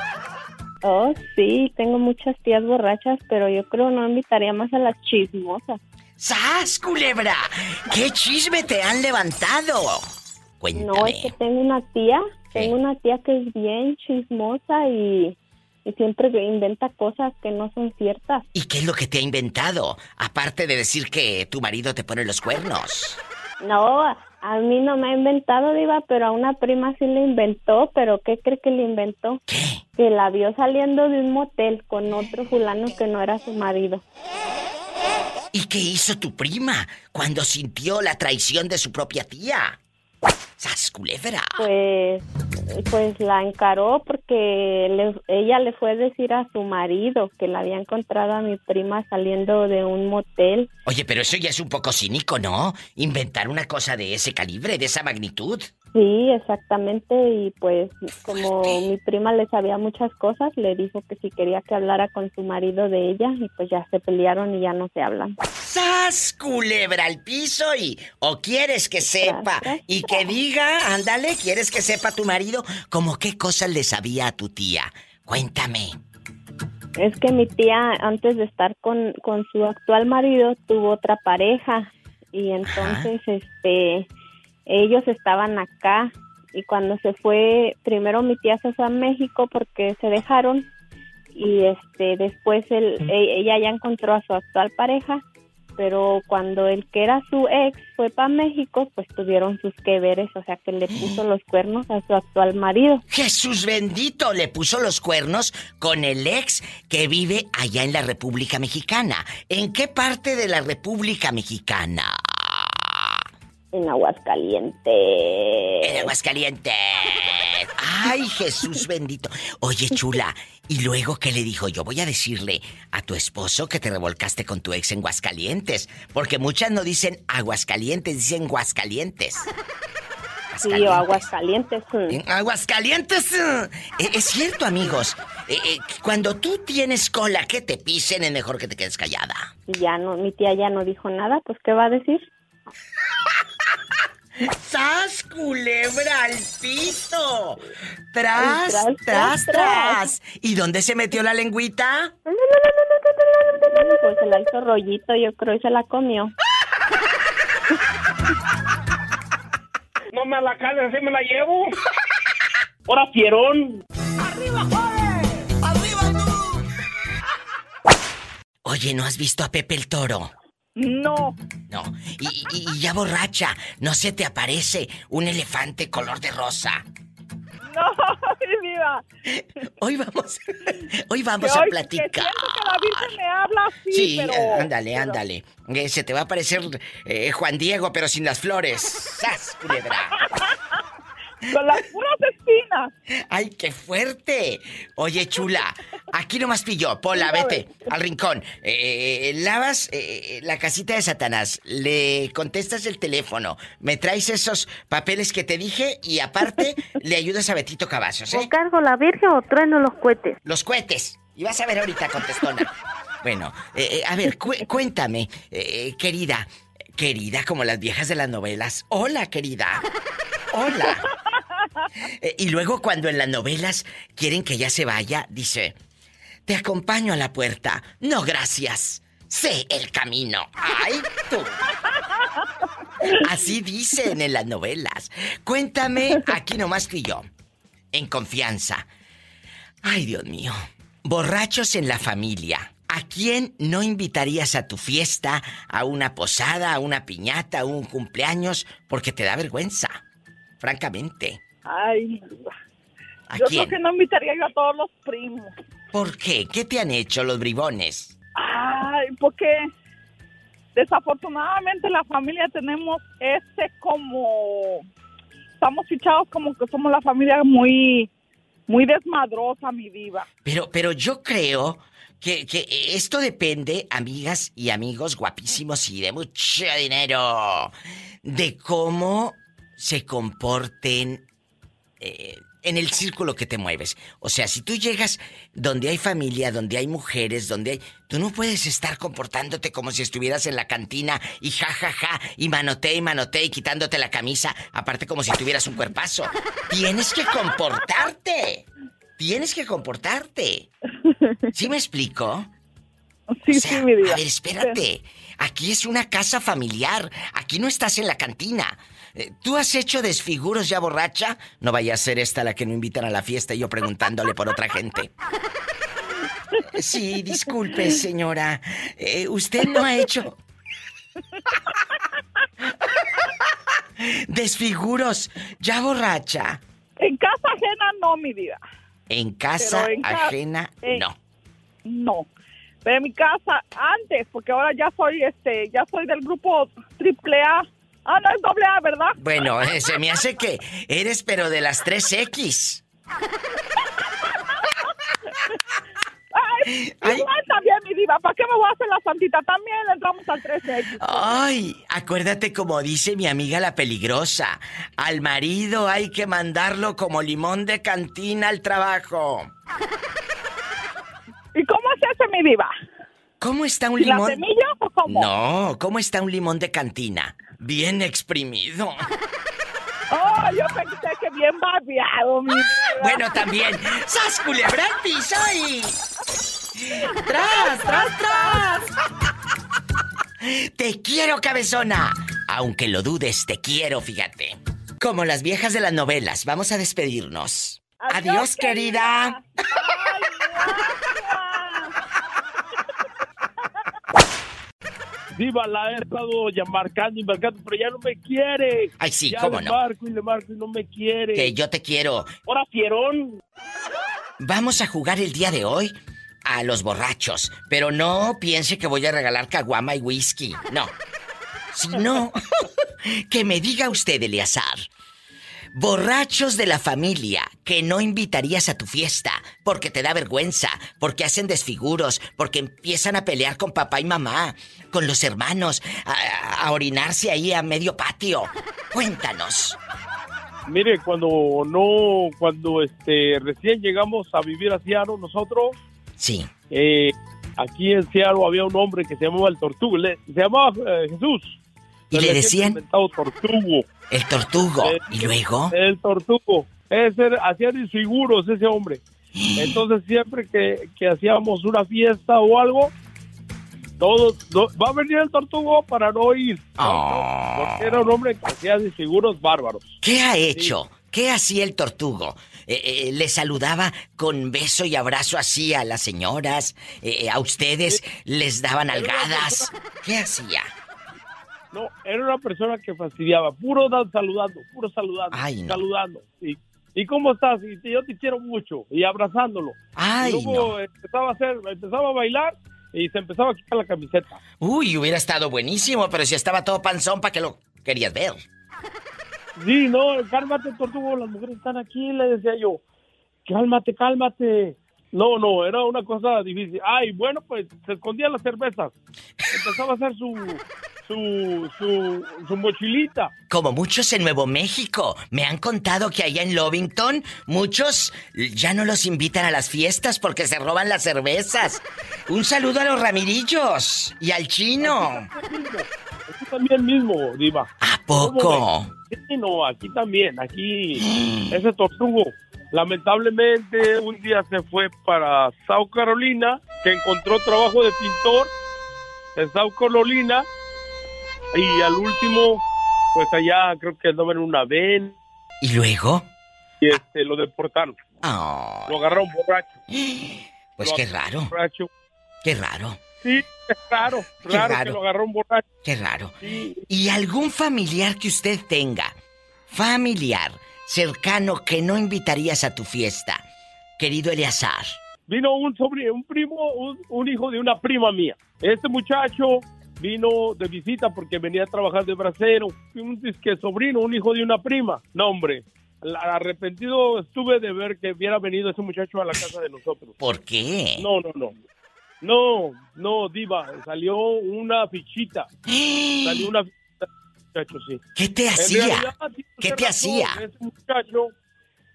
S12: Oh, sí, tengo muchas tías borrachas, pero yo creo no invitaría más a las chismosas.
S1: ¡Sas, culebra! ¿Qué chisme te han levantado? Cuéntame.
S12: No, es que tengo una tía, tengo una tía que es bien chismosa y, y siempre inventa cosas que no son ciertas.
S1: ¿Y qué es lo que te ha inventado? Aparte de decir que tu marido te pone los cuernos.
S12: No, a mí no me ha inventado, Diva, pero a una prima sí le inventó, pero ¿qué cree que le inventó?
S1: ¿Qué?
S12: Que la vio saliendo de un motel con otro fulano que no era su marido.
S1: ¿Y qué hizo tu prima cuando sintió la traición de su propia tía? ¡Sas culebra!
S12: Pues, pues la encaró porque le- ella le fue a decir a su marido que la había encontrado a mi prima saliendo de un motel.
S1: Oye, pero eso ya es un poco cínico, ¿no? Inventar una cosa de ese calibre, de esa magnitud.
S12: Sí, exactamente, y pues como mi prima le sabía muchas cosas, le dijo que si quería que hablara con su marido de ella y pues ya se pelearon y ya no se hablan.
S1: ¡Sas, culebra al piso y... ¿O quieres que sepa y que diga, ándale, quieres que sepa tu marido como qué cosas le sabía a tu tía? Cuéntame.
S12: Es que mi tía antes de estar con, con su actual marido tuvo otra pareja y entonces este ellos estaban acá y cuando se fue primero mi tía se fue a México porque se dejaron y este después él, e- ella ya encontró a su actual pareja pero cuando el que era su ex fue para México pues tuvieron sus que veres o sea que le puso los cuernos a su actual marido
S1: Jesús bendito le puso los cuernos con el ex que vive allá en la República Mexicana. ¿En qué parte de la República Mexicana?
S12: En Aguascalientes
S1: En Aguascalientes. Ay, Jesús bendito. Oye, chula, ¿y luego qué le dijo? Yo voy a decirle a tu esposo que te revolcaste con tu ex en Aguascalientes. Porque muchas no dicen Aguascalientes, dicen Guascalientes.
S13: Sí, o aguas calientes.
S1: En aguas calientes. eh, Es cierto, amigos. Eh, eh, cuando tú tienes cola que te pisen, es mejor que te quedes callada.
S13: Y ya no, mi tía ya no dijo nada, pues ¿qué va a decir?
S1: ¡Sas, culebra al piso! ¡Tras,
S13: Tras,
S1: tras! ¿Y dónde se metió la lengüita?
S13: Pues se la hizo rollito, yo creo, y se la comió.
S14: No me la calle, así me la llevo. Ahora fierón.
S1: Oye, ¿no has visto a Pepe el Toro?
S10: No.
S1: No. Y, y- y ya borracha, ¿no se te aparece un elefante color de rosa?
S10: No, mi vida.
S1: Hoy vamos, hoy vamos
S10: Que
S1: a
S10: hoy- que
S1: platicar.
S10: siento que la Virgen me habla así,
S1: Sí,
S10: pero...
S1: ándale,
S10: pero-
S1: ándale. Eh, se te va a aparecer eh, Juan Diego, pero sin las flores. ¡Sas, culebra!
S10: Con las puras espinas.
S1: ¡Ay, qué fuerte! Oye, chula, aquí nomás pilló. Pola, vete al rincón. Eh, lavas eh, la casita de Satanás. Le contestas el teléfono. Me traes esos papeles que te dije y aparte le ayudas a Betito Cavazos, ¿eh?
S6: ¿O cargo la Virgen o trueno los cohetes?
S1: Los cohetes. Y vas a ver ahorita, contestona. Bueno, eh, eh, a ver, cu- cuéntame, eh, querida. Querida, como las viejas de las novelas. Hola, querida. Hola. Eh, y luego cuando en las novelas quieren que ya se vaya, dice, te acompaño a la puerta. No, gracias. Sé el camino. Ay, tú. Así dicen en las novelas. Cuéntame, aquí nomás tú y yo. En confianza. Ay, Dios mío. Borrachos en la familia. ¿A quién no invitarías a tu fiesta, a una posada, a una piñata, a un cumpleaños, porque te da vergüenza? Francamente.
S10: Ay,
S1: ¿A
S10: yo
S1: quién?
S10: creo que no invitaría yo a todos los primos.
S1: ¿Por qué? ¿Qué te han hecho los bribones?
S10: Ay, porque desafortunadamente la familia tenemos ese como... Estamos fichados como que somos la familia muy, muy desmadrosa, mi diva.
S1: Pero, pero yo creo que, que esto depende, amigas y amigos guapísimos y de mucho dinero, de cómo se comporten eh, en el círculo que te mueves. O sea, si tú llegas donde hay familia, donde hay mujeres, donde hay... Tú no puedes estar comportándote como si estuvieras en la cantina y ja, ja, ja, y manote y manote y quitándote la camisa, aparte como si tuvieras un cuerpazo. Tienes que comportarte. Tienes que comportarte. ¿Sí me explico?
S10: Sí,
S1: O sea,
S10: sí, mi diva.
S1: A ver, espérate. Aquí es una casa familiar. Aquí no estás en la cantina. Eh, ¿Tú has hecho desfiguros ya borracha? No vaya a ser esta la que no invitan a la fiesta y yo preguntándole por otra gente. Eh, Sí, disculpe, señora. Eh, ¿Usted no ha hecho desfiguros ya borracha?
S10: En casa ajena no, mi vida.
S1: En casa
S10: Pero en ca-
S1: ajena,
S10: en-
S1: no.
S10: No. Pero en mi casa antes, porque ahora ya soy este, ya soy del grupo triple A. Ah, no es doble A, ¿verdad?
S1: Bueno, eh, se me hace que eres pero de las 3X.
S10: Ay, igual también, mi diva. ¿Para qué me voy a hacer la santita? También entramos al 13X.
S1: Ay, acuérdate como dice mi amiga la peligrosa. Al marido hay que mandarlo como limón de cantina al trabajo.
S10: ¿Y cómo es ese, mi diva?
S1: ¿Cómo está un
S10: ¿Y la
S1: limón?
S10: semilla o cómo?
S1: No, ¿cómo está un limón de cantina? Bien exprimido.
S10: Oh, yo pensé que bien babeado, mi.
S1: Bueno, también. ¡Sas culebra al piso y... ¡Tras, tras, tras! Te quiero, cabezona. Aunque lo dudes, te quiero, fíjate. Como las viejas de las novelas, vamos a despedirnos. Adiós, querida.
S14: Viva la he estado ya marcando y marcando, pero ya no me quiere.
S1: Ay, sí,
S14: ya
S1: cómo
S14: le
S1: no.
S14: marco y le marco y no me quiere.
S1: Que yo te quiero.
S14: Ahora fierón.
S1: Vamos a jugar el día de hoy a los borrachos, pero no piense que voy a regalar caguama y whisky. No. Si no, que me diga usted, Eleazar. Borrachos de la familia que no invitarías a tu fiesta porque te da vergüenza, porque hacen desfiguros, porque empiezan a pelear con papá y mamá, con los hermanos, a, a orinarse ahí a medio patio. Cuéntanos.
S14: Mire, cuando no, cuando este recién llegamos a vivir a Seattle nosotros,
S1: Sí.
S14: eh, aquí en Seattle había un hombre que se llamaba el Tortugo, le- se llamaba eh, Jesús.
S1: ¿Y le decían?
S14: Tortugo.
S1: El tortugo.
S14: Eh,
S1: ¿Y luego?
S14: El Tortugo. Ese hacía inseguros ese hombre. Entonces siempre que, que hacíamos una fiesta o algo, todos, no- va a venir el Tortugo para no ir.
S1: Ah.
S14: Porque era un hombre que hacía inseguros bárbaros.
S1: ¿Qué ha hecho? ¿Qué hacía el tortugo? Eh, eh, ¿Le saludaba con beso y abrazo así a las señoras? Eh, ¿A ustedes les daban algadas? ¿Qué hacía?
S14: No, era una persona que fastidiaba, puro dan saludando, puro saludando,
S1: Ay, no.
S14: saludando. Y, ¿Y cómo estás? Y yo te quiero mucho. Y abrazándolo.
S1: Ay,
S14: y luego empezaba a hacer, empezaba a bailar y se empezaba a quitar la camiseta.
S1: Uy, hubiera estado buenísimo, pero si estaba todo panzón, ¿para qué lo querías ver?
S14: Sí, no, cálmate, tortugo, las mujeres están aquí, le decía yo. Cálmate, cálmate. No, no, era una cosa difícil. Ay, bueno, pues se escondían las cervezas. Empezaba a hacer su, su, su, su mochilita.
S1: Como muchos en Nuevo México. Me han contado que allá en Lovington muchos ya no los invitan a las fiestas porque se roban las cervezas. Un saludo a los Ramirillos y al chino.
S14: Aquí también mismo, Diva.
S1: ¿A poco?
S14: Sí, no, aquí también, aquí ese tortugo. Lamentablemente un día se fue para South Carolina, que encontró trabajo de pintor en South Carolina y al último, pues allá creo que andaba en una ven
S1: ¿Y luego?
S14: y este, lo deportaron.
S1: Ah,
S14: Lo agarraron borracho.
S1: pues
S14: Lo
S1: qué raro.
S14: Borracho.
S1: Qué raro.
S14: Sí, es raro,
S1: Qué
S14: raro,
S1: raro.
S14: que lo agarraron borracho.
S1: Qué raro.
S14: Sí.
S1: ¿Y algún familiar que usted tenga? Familiar, cercano, que no invitarías a tu fiesta. Querido Eleazar.
S14: vino un sobrino, un primo, un, un hijo de una prima mía. Este muchacho vino de visita porque venía a trabajar de bracero. Un disque sobrino, un hijo de una prima. No, hombre. Arrepentido estuve de ver que hubiera venido ese muchacho a la casa de nosotros.
S1: ¿Por qué?
S14: No, no, no. No, no, Diva. Salió una fichita. Salió una fichita, muchacho, sí.
S1: ¿Qué te hacía?
S14: realidad,
S1: ¿Qué te hacía?
S14: Ese muchacho,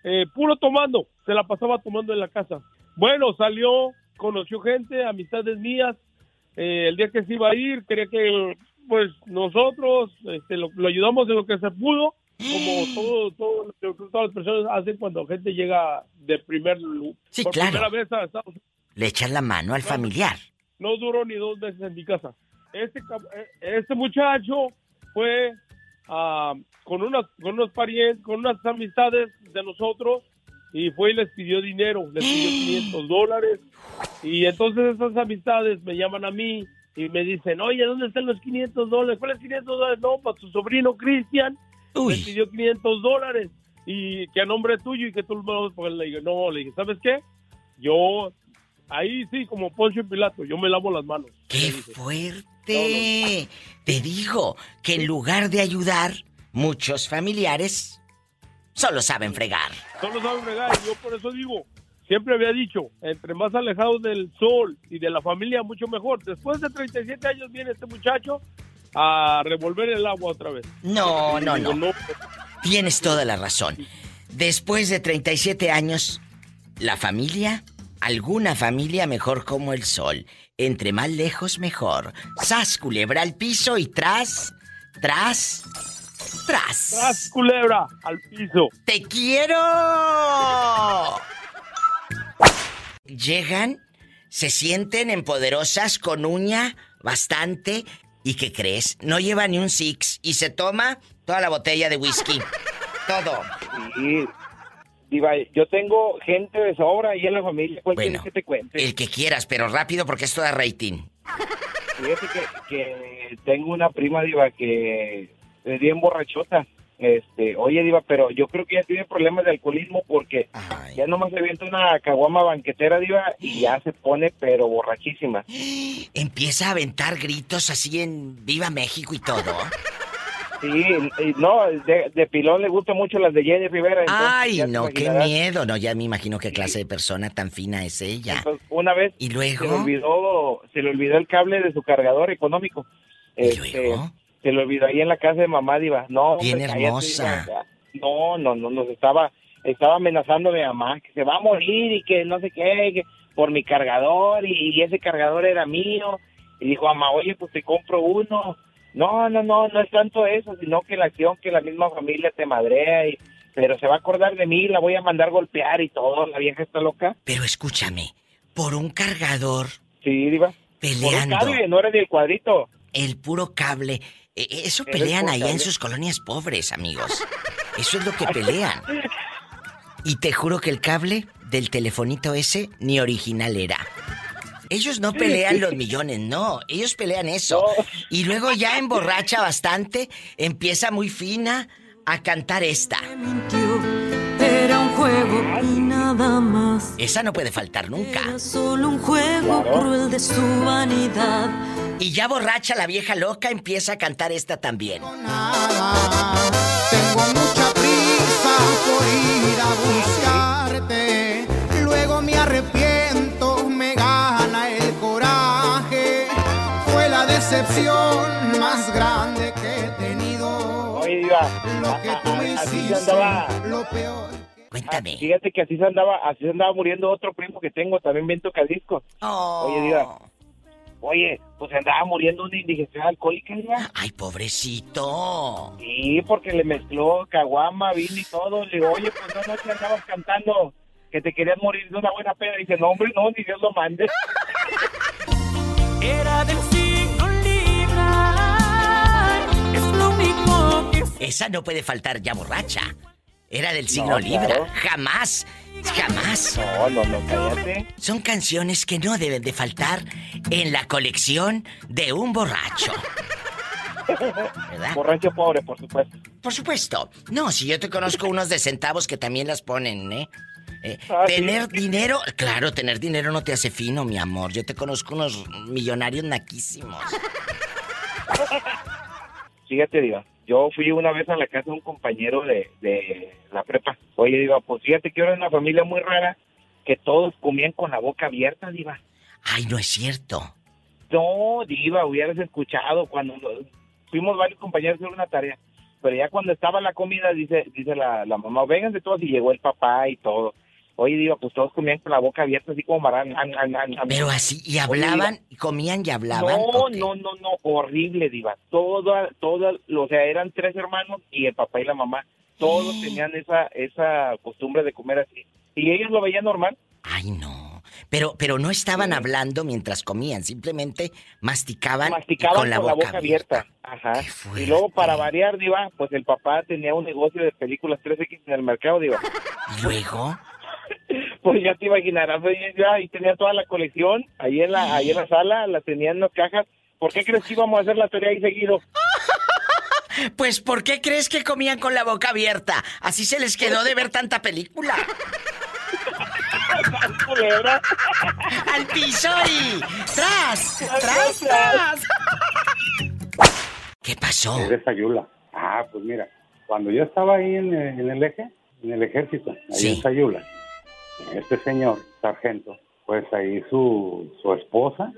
S14: eh, puro tomando, se la pasaba tomando en la casa. Bueno, salió, conoció gente, amistades mías. Eh, el día que se iba a ir, quería que, pues, nosotros este, lo, lo ayudamos en lo que se pudo, como todo, todo todas las personas hacen cuando gente llega de primer
S1: Sí,
S14: por
S1: claro.
S14: primera vez a Estados Unidos.
S1: Le echas la mano al familiar.
S14: No duró ni dos meses en mi casa. Este, eh, este muchacho fue ah, con, unas, con unos parientes, con unas amistades de nosotros y fue y les pidió dinero, les pidió 500 dólares. Y entonces esas amistades me llaman a mí y me dicen, oye, ¿dónde están los 500 dólares? ¿Cuáles 500 dólares? No, para tu sobrino Cristian me pidió 500 dólares y que a nombre tuyo y que tú lo. Le dije, no, le dije, ¿sabes qué? Yo, ahí sí, como Poncio Pilato, yo me lavo las manos.
S1: ¡Qué
S14: Le
S1: fuerte! Te digo que en lugar de ayudar, muchos familiares solo saben fregar.
S14: Solo saben fregar y yo por eso digo, siempre había dicho, entre más alejados del sol y de la familia, mucho mejor. Después de 37 años viene este muchacho a revolver el agua otra vez.
S1: No, no, no. Tienes toda la razón. Después de 37 años, la familia, alguna familia mejor como el sol. Entre más lejos, mejor. Sas, culebra al piso y tras, tras, tras.
S14: Tras culebra al piso.
S1: ¡Te quiero! Llegan, se sienten en poderosas con uña bastante. ¿Y qué crees? No lleva ni un six y se toma toda la botella de whisky. Todo.
S15: Sí. Diva, yo tengo gente de sobra ahí en la familia. ¿Cuál
S1: Bueno,
S15: que te cuente?
S1: El que quieras, pero rápido porque esto da rating.
S15: Fíjate que, que tengo una prima, Diva, que es bien borrachota. Este, oye, Diva, pero yo creo que ya tiene problemas de alcoholismo porque ya nomás se avienta una caguama banquetera, Diva, y ya se pone, pero borrachísima.
S1: Empieza a aventar gritos así en Viva México y todo.
S15: Sí, y no, de, de pilón le gustan mucho las de Jenny Rivera.
S1: Ay, no, qué miedo. No, ya me imagino qué clase de persona tan fina es ella.
S15: Entonces, una vez
S1: ¿Y
S15: se le
S1: luego?
S15: olvidó, se le olvidó el cable de su cargador económico. Este, Se le olvidó ahí en la casa de mamá, Diva. No, hombre,
S1: Bien
S15: cállate,
S1: hermosa.
S15: Diva. No, no, no, nos estaba, estaba amenazando a mi mamá que se va a morir y que no sé qué, que por mi cargador y, y ese cargador era mío. Y dijo, mamá, oye, pues te compro uno. No, no, no, no es tanto eso, sino que la acción que la misma familia te madrea y pero se va a acordar de mí, la voy a mandar golpear y todo, la vieja está loca.
S1: Pero escúchame, por un cargador.
S15: Sí, diva.
S1: Peleando.
S15: Por un cable, no era del cuadrito.
S1: El puro cable. E- e- Eso pelean allá en sus colonias pobres, amigos. Eso es lo que pelean. Y te juro que el cable del telefonito ese ni original era. Ellos no pelean los millones, no. Ellos pelean eso. Y luego ya emborracha bastante, empieza muy fina a cantar esta.
S16: Era un juego y nada más.
S1: Esa no puede faltar nunca.
S16: Era solo un juego cruel de su vanidad.
S1: Y ya borracha la vieja loca empieza a cantar esta también.
S17: Tengo mucha prisa por ir a buscarte. Luego me arrepiento, me gana el coraje. Fue la decepción más grande que he tenido.
S15: Oye, diva,
S17: Lo que tú me hiciste,
S15: andaba.
S17: lo peor.
S1: Cuéntame.
S15: Fíjate que así se andaba, así se andaba muriendo otro primo que tengo, también bien tocadiscos. Oye, diva. Oye, pues se andaba muriendo una indigestión alcohólica, diva.
S1: Ay, pobrecito.
S15: Sí, porque le mezcló caguama, vino y todo. Le digo, oye, pues no noche andabas cantando que te querías morir de una buena peda. dice, no, hombre, no, ni Dios lo mande.
S16: Era del signo Libra. Es lo único que
S1: Esa no puede faltar ya borracha. Era del signo
S15: No,
S1: Libra.
S15: claro.
S1: Jamás. Jamás.
S15: No, no, no, cállate.
S1: Son canciones que no deben de faltar en la colección de un borracho. ¿Verdad?
S15: Borracho pobre, por supuesto.
S1: Por supuesto. No, si yo te conozco unos de centavos que también las ponen, ¿eh? Eh,
S15: Ah, ¿sí?
S1: tener dinero, claro, tener dinero no te hace fino, mi amor. Yo te conozco unos millonarios naquísimos.
S15: Fíjate, Diva, yo fui una vez a la casa de un compañero de, de la prepa. Oye, Diva, pues fíjate que era una familia muy rara que todos comían con la boca abierta, Diva.
S1: Ay, no es cierto.
S15: No, Diva, hubieras escuchado cuando fuimos varios compañeros a hacer una tarea. Pero ya cuando estaba la comida, dice dice la, la mamá, vénganse todos y llegó el papá y todo. Oye, Diva, pues todos comían con la boca abierta, así como marán. an, an, an, an.
S1: Pero así, y
S15: Oye,
S1: hablaban, y comían y hablaban.
S15: No, no, no, no, horrible, Diva. Toda, toda, o sea, eran tres hermanos y el papá y la mamá. Todos tenían esa, esa costumbre de comer así. Y ellos lo veían normal.
S1: Ay, no. Pero, pero no estaban hablando mientras comían, simplemente masticaban,
S15: Masticaban
S1: con la boca,
S15: abierta. Ajá. Y luego, para variar, Diva, pues el papá tenía un negocio de películas 3X en el mercado, Diva.
S1: ¿Y luego?
S15: Pues ya te imaginarás, ya ahí tenía toda la colección, ahí en la, ahí en la sala, la tenían en las cajas. ¿Por qué crees que íbamos a hacer la tarea ahí seguido?
S1: Pues, ¿por qué crees que comían con la boca abierta? Así se les quedó de ver tanta película. ¡Al piso y... ¡Tras! ¡Tras, tras! ¿Qué pasó?
S18: Es. Ah, pues mira, cuando yo estaba ahí en, el- en el eje, en el ejército, ahí
S1: Sí.
S18: en Sayula, este señor, sargento, pues ahí su, su esposa,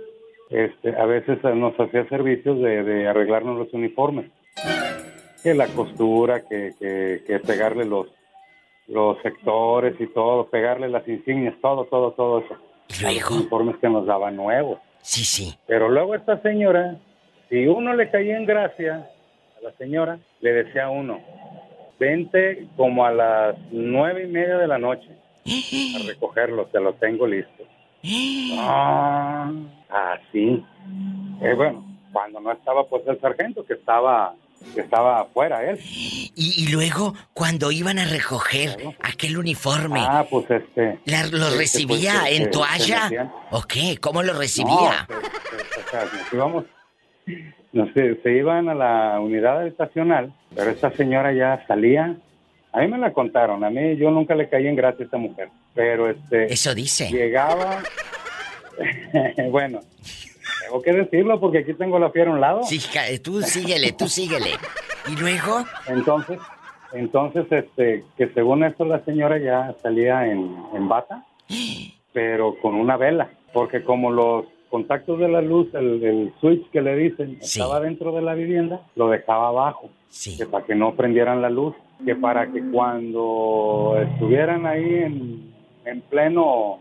S18: este, a veces nos hacía servicios de, de arreglarnos los uniformes. Que la costura, que, que, que pegarle los, los sectores y todo, pegarle las insignias, todo, todo, todo eso. Los uniformes que nos daban nuevos.
S1: Sí, sí.
S18: Pero luego esta señora, si uno le caía en gracia a la señora, le decía a uno, vente como a las nueve y media de la noche a recogerlo, te lo tengo listo. Ah, así. Eh, bueno, cuando no estaba pues el sargento, que estaba, que estaba afuera él.
S1: Y, y luego, cuando iban a recoger aquel uniforme,
S18: Ah, pues este...
S1: la- ¿lo
S18: este,
S1: recibía
S18: pues, se-
S1: en
S18: se-
S1: toalla?
S18: se
S1: ¿O qué? ¿Cómo lo recibía?
S18: No, se- se- o sea, nos íbamos, no sé, se iban a la unidad habitacional, pero esta señora ya salía. A mí me la contaron, a mí yo nunca le caí en gracia a esta mujer, pero este...
S1: Eso dice.
S18: Llegaba, bueno, tengo que decirlo porque aquí tengo la fiera a un lado.
S1: Sí, tú síguele, tú síguele. ¿Y luego?
S18: Entonces, entonces, este, que según esto la señora ya salía en, en bata, pero con una vela, porque como los contactos de la luz, el, el switch que le dicen, estaba dentro de la vivienda, lo dejaba abajo, que para que no prendieran la luz. Que para que cuando estuvieran ahí en, en pleno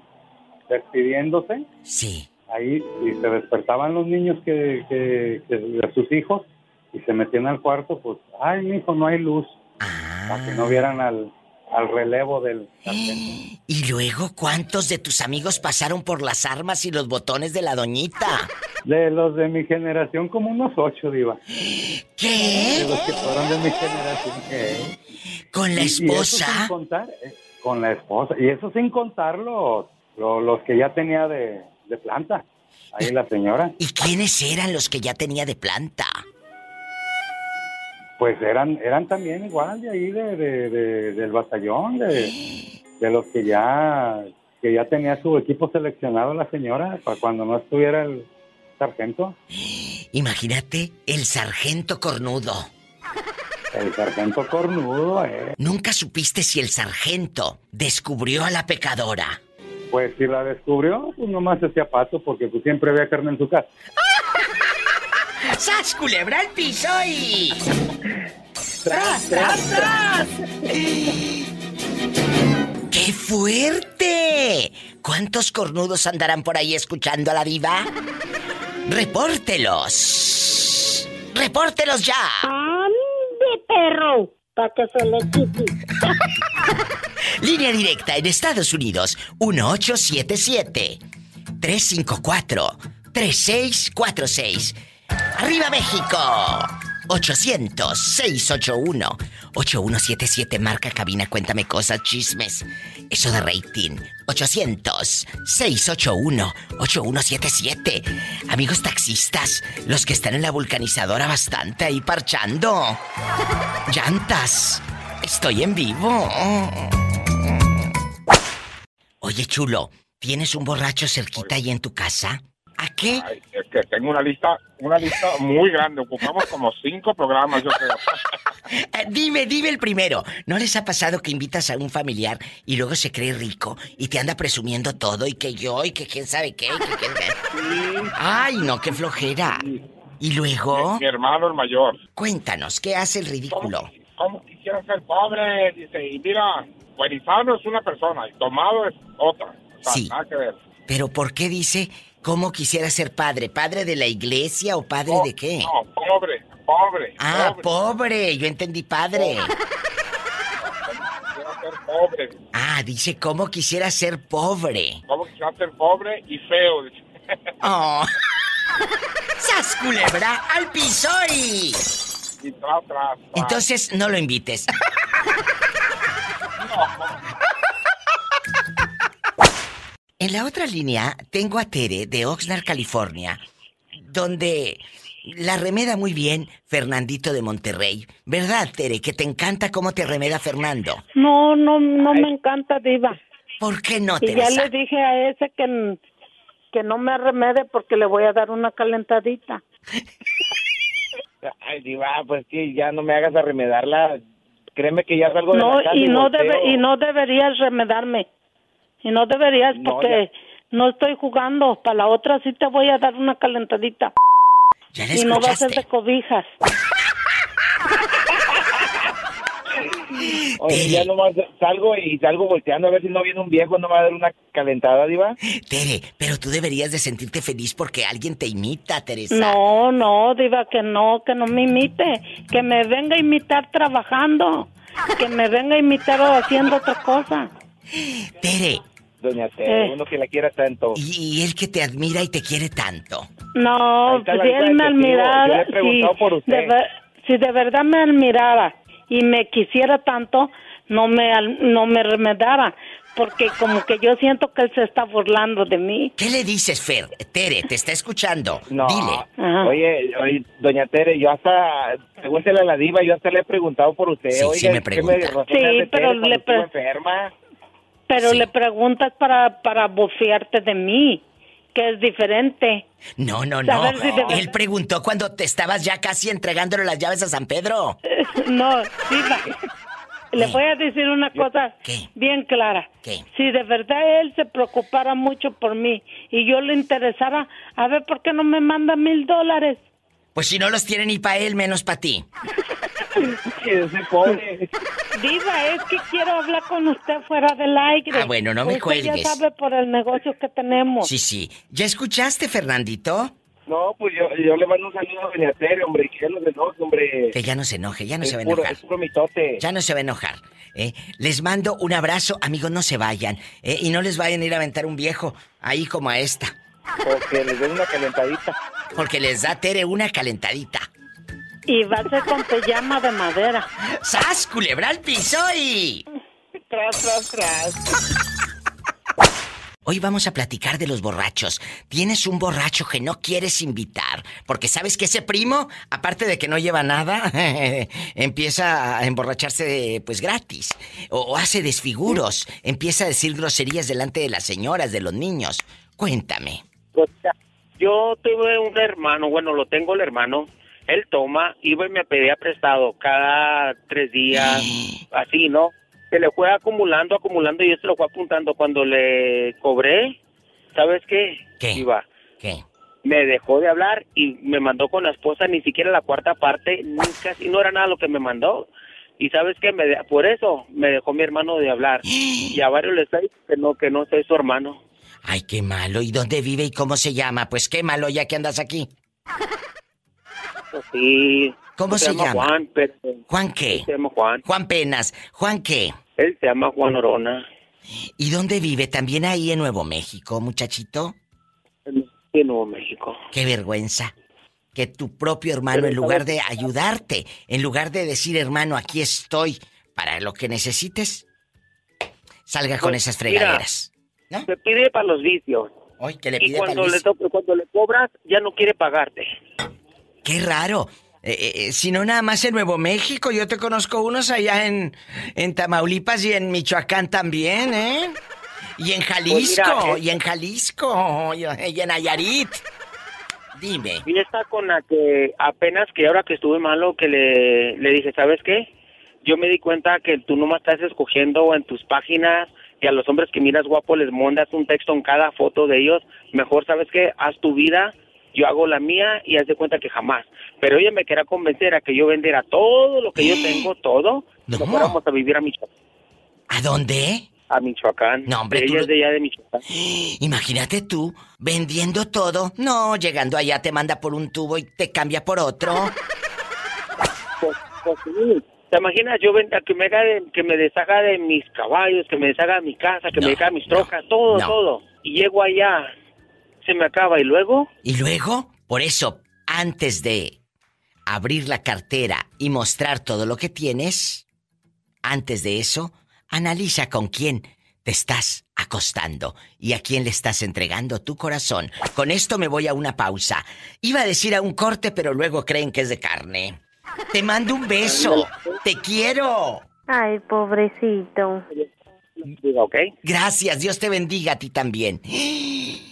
S18: despidiéndose,
S1: sí.
S18: ahí y se despertaban los niños que, que, que de sus hijos y se metían al cuarto, pues, ay, hijo, no hay luz, para que no vieran al, al relevo del sargento.
S1: Y luego, ¿cuántos de tus amigos pasaron por las armas y los botones de la doñita?
S18: De los de mi generación, como unos ocho, Diva.
S1: ¿Qué?
S18: De los que fueron de mi generación. ¿qué?
S1: ¿Con la
S18: Y- y
S1: esposa?
S18: sin contar, eh, con la esposa. Y eso sin contar los, los, los que ya tenía de, de planta. Ahí la señora.
S1: ¿Y quiénes eran los que ya tenía de planta?
S18: Pues eran eran también igual de ahí de, de- de- del batallón, de, de los que ya que ya tenía su equipo seleccionado la señora para cuando no estuviera el sargento.
S1: Imagínate el sargento cornudo.
S18: El sargento cornudo, eh.
S1: ¿Nunca supiste si el sargento descubrió a la pecadora?
S18: Pues si la descubrió, pues nomás hacía pato porque pues siempre había carne en su casa.
S1: ¡Sas, culebra al piso y... ¡Tras, tras, tras! ¡Qué fuerte! ¿Cuántos cornudos andarán por ahí escuchando a la diva? ¡Repórtelos! ¡Repórtelos ya!
S19: ¡Ande, perro! Para que se le quite.
S1: Línea directa en Estados Unidos, 1877 354 3646. ¡Arriba México! 800-681-8177. Marca cabina, cuéntame cosas, chismes. Eso de rating. 800-681-8177. Amigos taxistas, los que están en la vulcanizadora bastante ahí parchando. Llantas. Estoy en vivo. Oye, chulo, ¿tienes un borracho cerquita ahí en tu casa? ¿A qué?
S20: Ay, es que tengo una lista, una lista muy grande. Ocupamos como cinco programas, yo creo.
S1: Eh, dime, dime el primero. ¿No les ha pasado que invitas a un familiar y luego se cree rico y te anda presumiendo todo y que yo y que quién sabe qué y que quién sabe? Ay, no, qué flojera. ¿Y luego?
S20: Mi hermano el mayor.
S1: Cuéntanos, ¿qué hace el ridículo?
S20: ¿Cómo quisiera ser pobre? Dice, y mira, buenizano es una persona y tomado es otra. O sea,
S1: Sí.
S20: Nada que ver.
S1: Pero ¿por qué dice cómo quisiera ser padre? ¿Padre de la iglesia o padre de qué?
S20: No, pobre, pobre.
S1: Ah, pobre. Yo entendí padre.
S20: Quisiera ser pobre.
S1: Ah, dice cómo quisiera ser pobre.
S20: ¿Cómo quisiera ser pobre y feo?
S1: Oh. ¡Sas culebra al piso y...
S20: Y tras, tras.
S1: Entonces no lo invites. En la otra línea tengo a Tere de Oxnard, California, donde la remeda muy bien Fernandito de Monterrey. ¿Verdad, Tere? Que te encanta cómo te remeda Fernando.
S19: No, no, no me encanta, Diva.
S1: ¿Por qué no,
S19: Y ya le dije a ese que, que no me remede porque le voy a dar una calentadita.
S15: Ay, diva, pues que ya no me hagas arremedarla. Créeme que ya salgo de
S19: No,
S15: la casa
S19: y no,
S15: volteo.
S19: debe, y no deberías remedarme. Y no deberías
S15: No,
S19: porque no estoy jugando. Para la otra sí te voy a dar una calentadita.
S1: Ya
S19: y no va a ser de cobijas.
S15: Oye, ya nomás salgo y salgo volteando a ver si no viene un viejo, no me va a dar una calentada, diva.
S1: Tere, pero tú deberías de sentirte feliz porque alguien te imita, Teresa.
S19: No, no, diva, que no, que no me imite. Que me venga a imitar trabajando. Que me venga a imitar o haciendo otra cosa.
S1: Tere.
S15: Doña Tere,
S19: Eh.
S15: uno que la quiera tanto.
S1: Y, y él que te admira y te quiere tanto.
S19: No, si
S15: lista
S19: él me
S15: preguntado
S19: si de, ver- si de verdad me admirara y me quisiera tanto, no me no me remedara, porque como que yo siento que él se está burlando de mí.
S1: ¿Qué le dices, Fer? Tere, te está escuchando.
S15: No.
S1: Dile.
S15: Oye, oye, doña Tere, yo hasta, pregúntele a la diva, yo hasta le he preguntado por usted.
S1: Sí,
S15: Oiga,
S1: sí me
S15: ¿qué
S1: pregunta.
S19: Sí,
S15: me hace
S19: pero le pre-
S15: enferma?
S19: Pero le preguntas para para bofearte de mí, que es diferente.
S1: No, no, no.
S19: Si
S1: Él preguntó cuando te estabas ya casi entregándole las llaves a San Pedro.
S19: No, diva. Le voy a decir una cosa bien clara.
S1: ¿Qué?
S19: Si de verdad él se preocupara mucho por mí y yo le interesara, a ver, ¿por qué no me manda mil dólares?
S1: Pues si no los tiene ni para él, menos para ti.
S21: Ese pobre.
S22: Diva, es que quiero hablar con usted fuera del aire.
S1: Ah, bueno, no me
S22: Usted
S1: cuelgues.
S22: ya sabe por el negocio que tenemos.
S1: Sí, sí. ¿Ya escuchaste, Fernandito?
S15: No, pues yo, yo le mando un saludo a Doña Tere, hombre, que ya no se enoje, hombre.
S1: Que ya no se enoje, ya no
S15: Es
S1: se va a
S15: puro-
S1: enojar.
S15: es puro mitote.
S1: Ya no se va a enojar. ¿eh? Les mando un abrazo, amigos, no se vayan. ¿eh? Y no les vayan a ir a aventar un viejo ahí como a esta.
S15: Porque les den una calentadita.
S1: Porque les da Tere una calentadita.
S22: Y va a ser con pijama de madera.
S1: ¡Sas, culebra al piso y...
S22: Tras, tras, tras.
S1: Hoy vamos a platicar de los borrachos. Tienes un borracho que no quieres invitar, porque sabes que ese primo, aparte de que no lleva nada, empieza a emborracharse pues gratis. O, o hace desfiguros, empieza a decir groserías delante de las señoras, de los niños. Cuéntame.
S21: Sea, yo tuve un hermano, bueno, lo tengo el hermano. Él toma, iba y me pedía prestado cada tres días, así, ¿no? Se le fue acumulando, acumulando y yo se lo fue apuntando. Cuando le cobré, ¿sabes qué?
S1: ¿Qué?
S21: Iba.
S1: ¿Qué?
S21: Me dejó de hablar y me mandó con la esposa, ni siquiera la cuarta parte, ni casi, no era nada lo que me mandó. Y sabes qué, me de- por eso me dejó mi hermano de hablar. Y a varios les dicho que no, que no soy su hermano.
S1: Ay, qué malo. ¿Y dónde vive y cómo se llama? Pues qué malo ya que andas aquí.
S21: Sí.
S1: ¿Cómo se llama?
S21: Juan, pero...
S1: ¿Juan qué?
S21: Se llama Juan.
S1: Juan Penas. ¿Juan qué?
S21: Él se llama Juan Orona.
S1: ¿Y dónde vive? ¿También ahí en Nuevo México, muchachito?
S21: En Nuevo México.
S1: Qué vergüenza. Que tu propio hermano, en lugar de ayudarte, en lugar de decir, hermano, aquí estoy para lo que necesites, salga con
S21: Pues,
S1: esas
S21: mira,
S1: fregaderas.
S21: Se pide para los vicios.
S1: Hoy que le
S21: y
S1: pide
S21: cuando le,
S1: vicio.
S21: to- cuando le cobras, ya no quiere pagarte.
S1: Qué raro. Eh, eh, eh, si no nada más en Nuevo México, yo te conozco unos allá en, en Tamaulipas y en Michoacán también, ¿eh? Y en Jalisco,
S21: Pues mira, eh,
S1: y en Jalisco, y, en Nayarit. Dime.
S21: Y esta con la que apenas que ahora que estuve malo, que le, le dije, ¿sabes qué? Yo me di cuenta que tú nomás estás escogiendo en tus páginas y a los hombres que miras guapo les mandas un texto en cada foto de ellos. Mejor, ¿sabes qué? Haz tu vida, yo hago la mía y haz de cuenta que jamás. Pero ella me quería convencer a que yo vendiera todo lo que yo tengo, todo, y nos fuéramos a vivir a Michoacán.
S1: ¿A dónde?
S21: A Michoacán.
S1: No, hombre,
S21: Ella es de allá de Michoacán.
S1: Imagínate tú, vendiendo todo. No, llegando allá te manda por un tubo y te cambia por otro.
S21: Pues, pues sí. ¿Te imaginas yo ven- que me, de- que me deshaga de mis caballos, que me deshaga de mi casa, que me deshaga mis trocas, todo,
S1: no.
S21: todo? Y llego allá, se me acaba y luego...
S1: Y luego, por eso, antes de abrir la cartera y mostrar todo lo que tienes, antes de eso, analiza con quién te estás acostando y a quién le estás entregando tu corazón. Con esto me voy a una pausa. Iba a decir a un corte, pero luego creen que es de carne. Te mando un beso. Te quiero.
S6: Ay, pobrecito.
S21: Diga, ¿ok?
S1: Gracias, Dios te bendiga a ti también.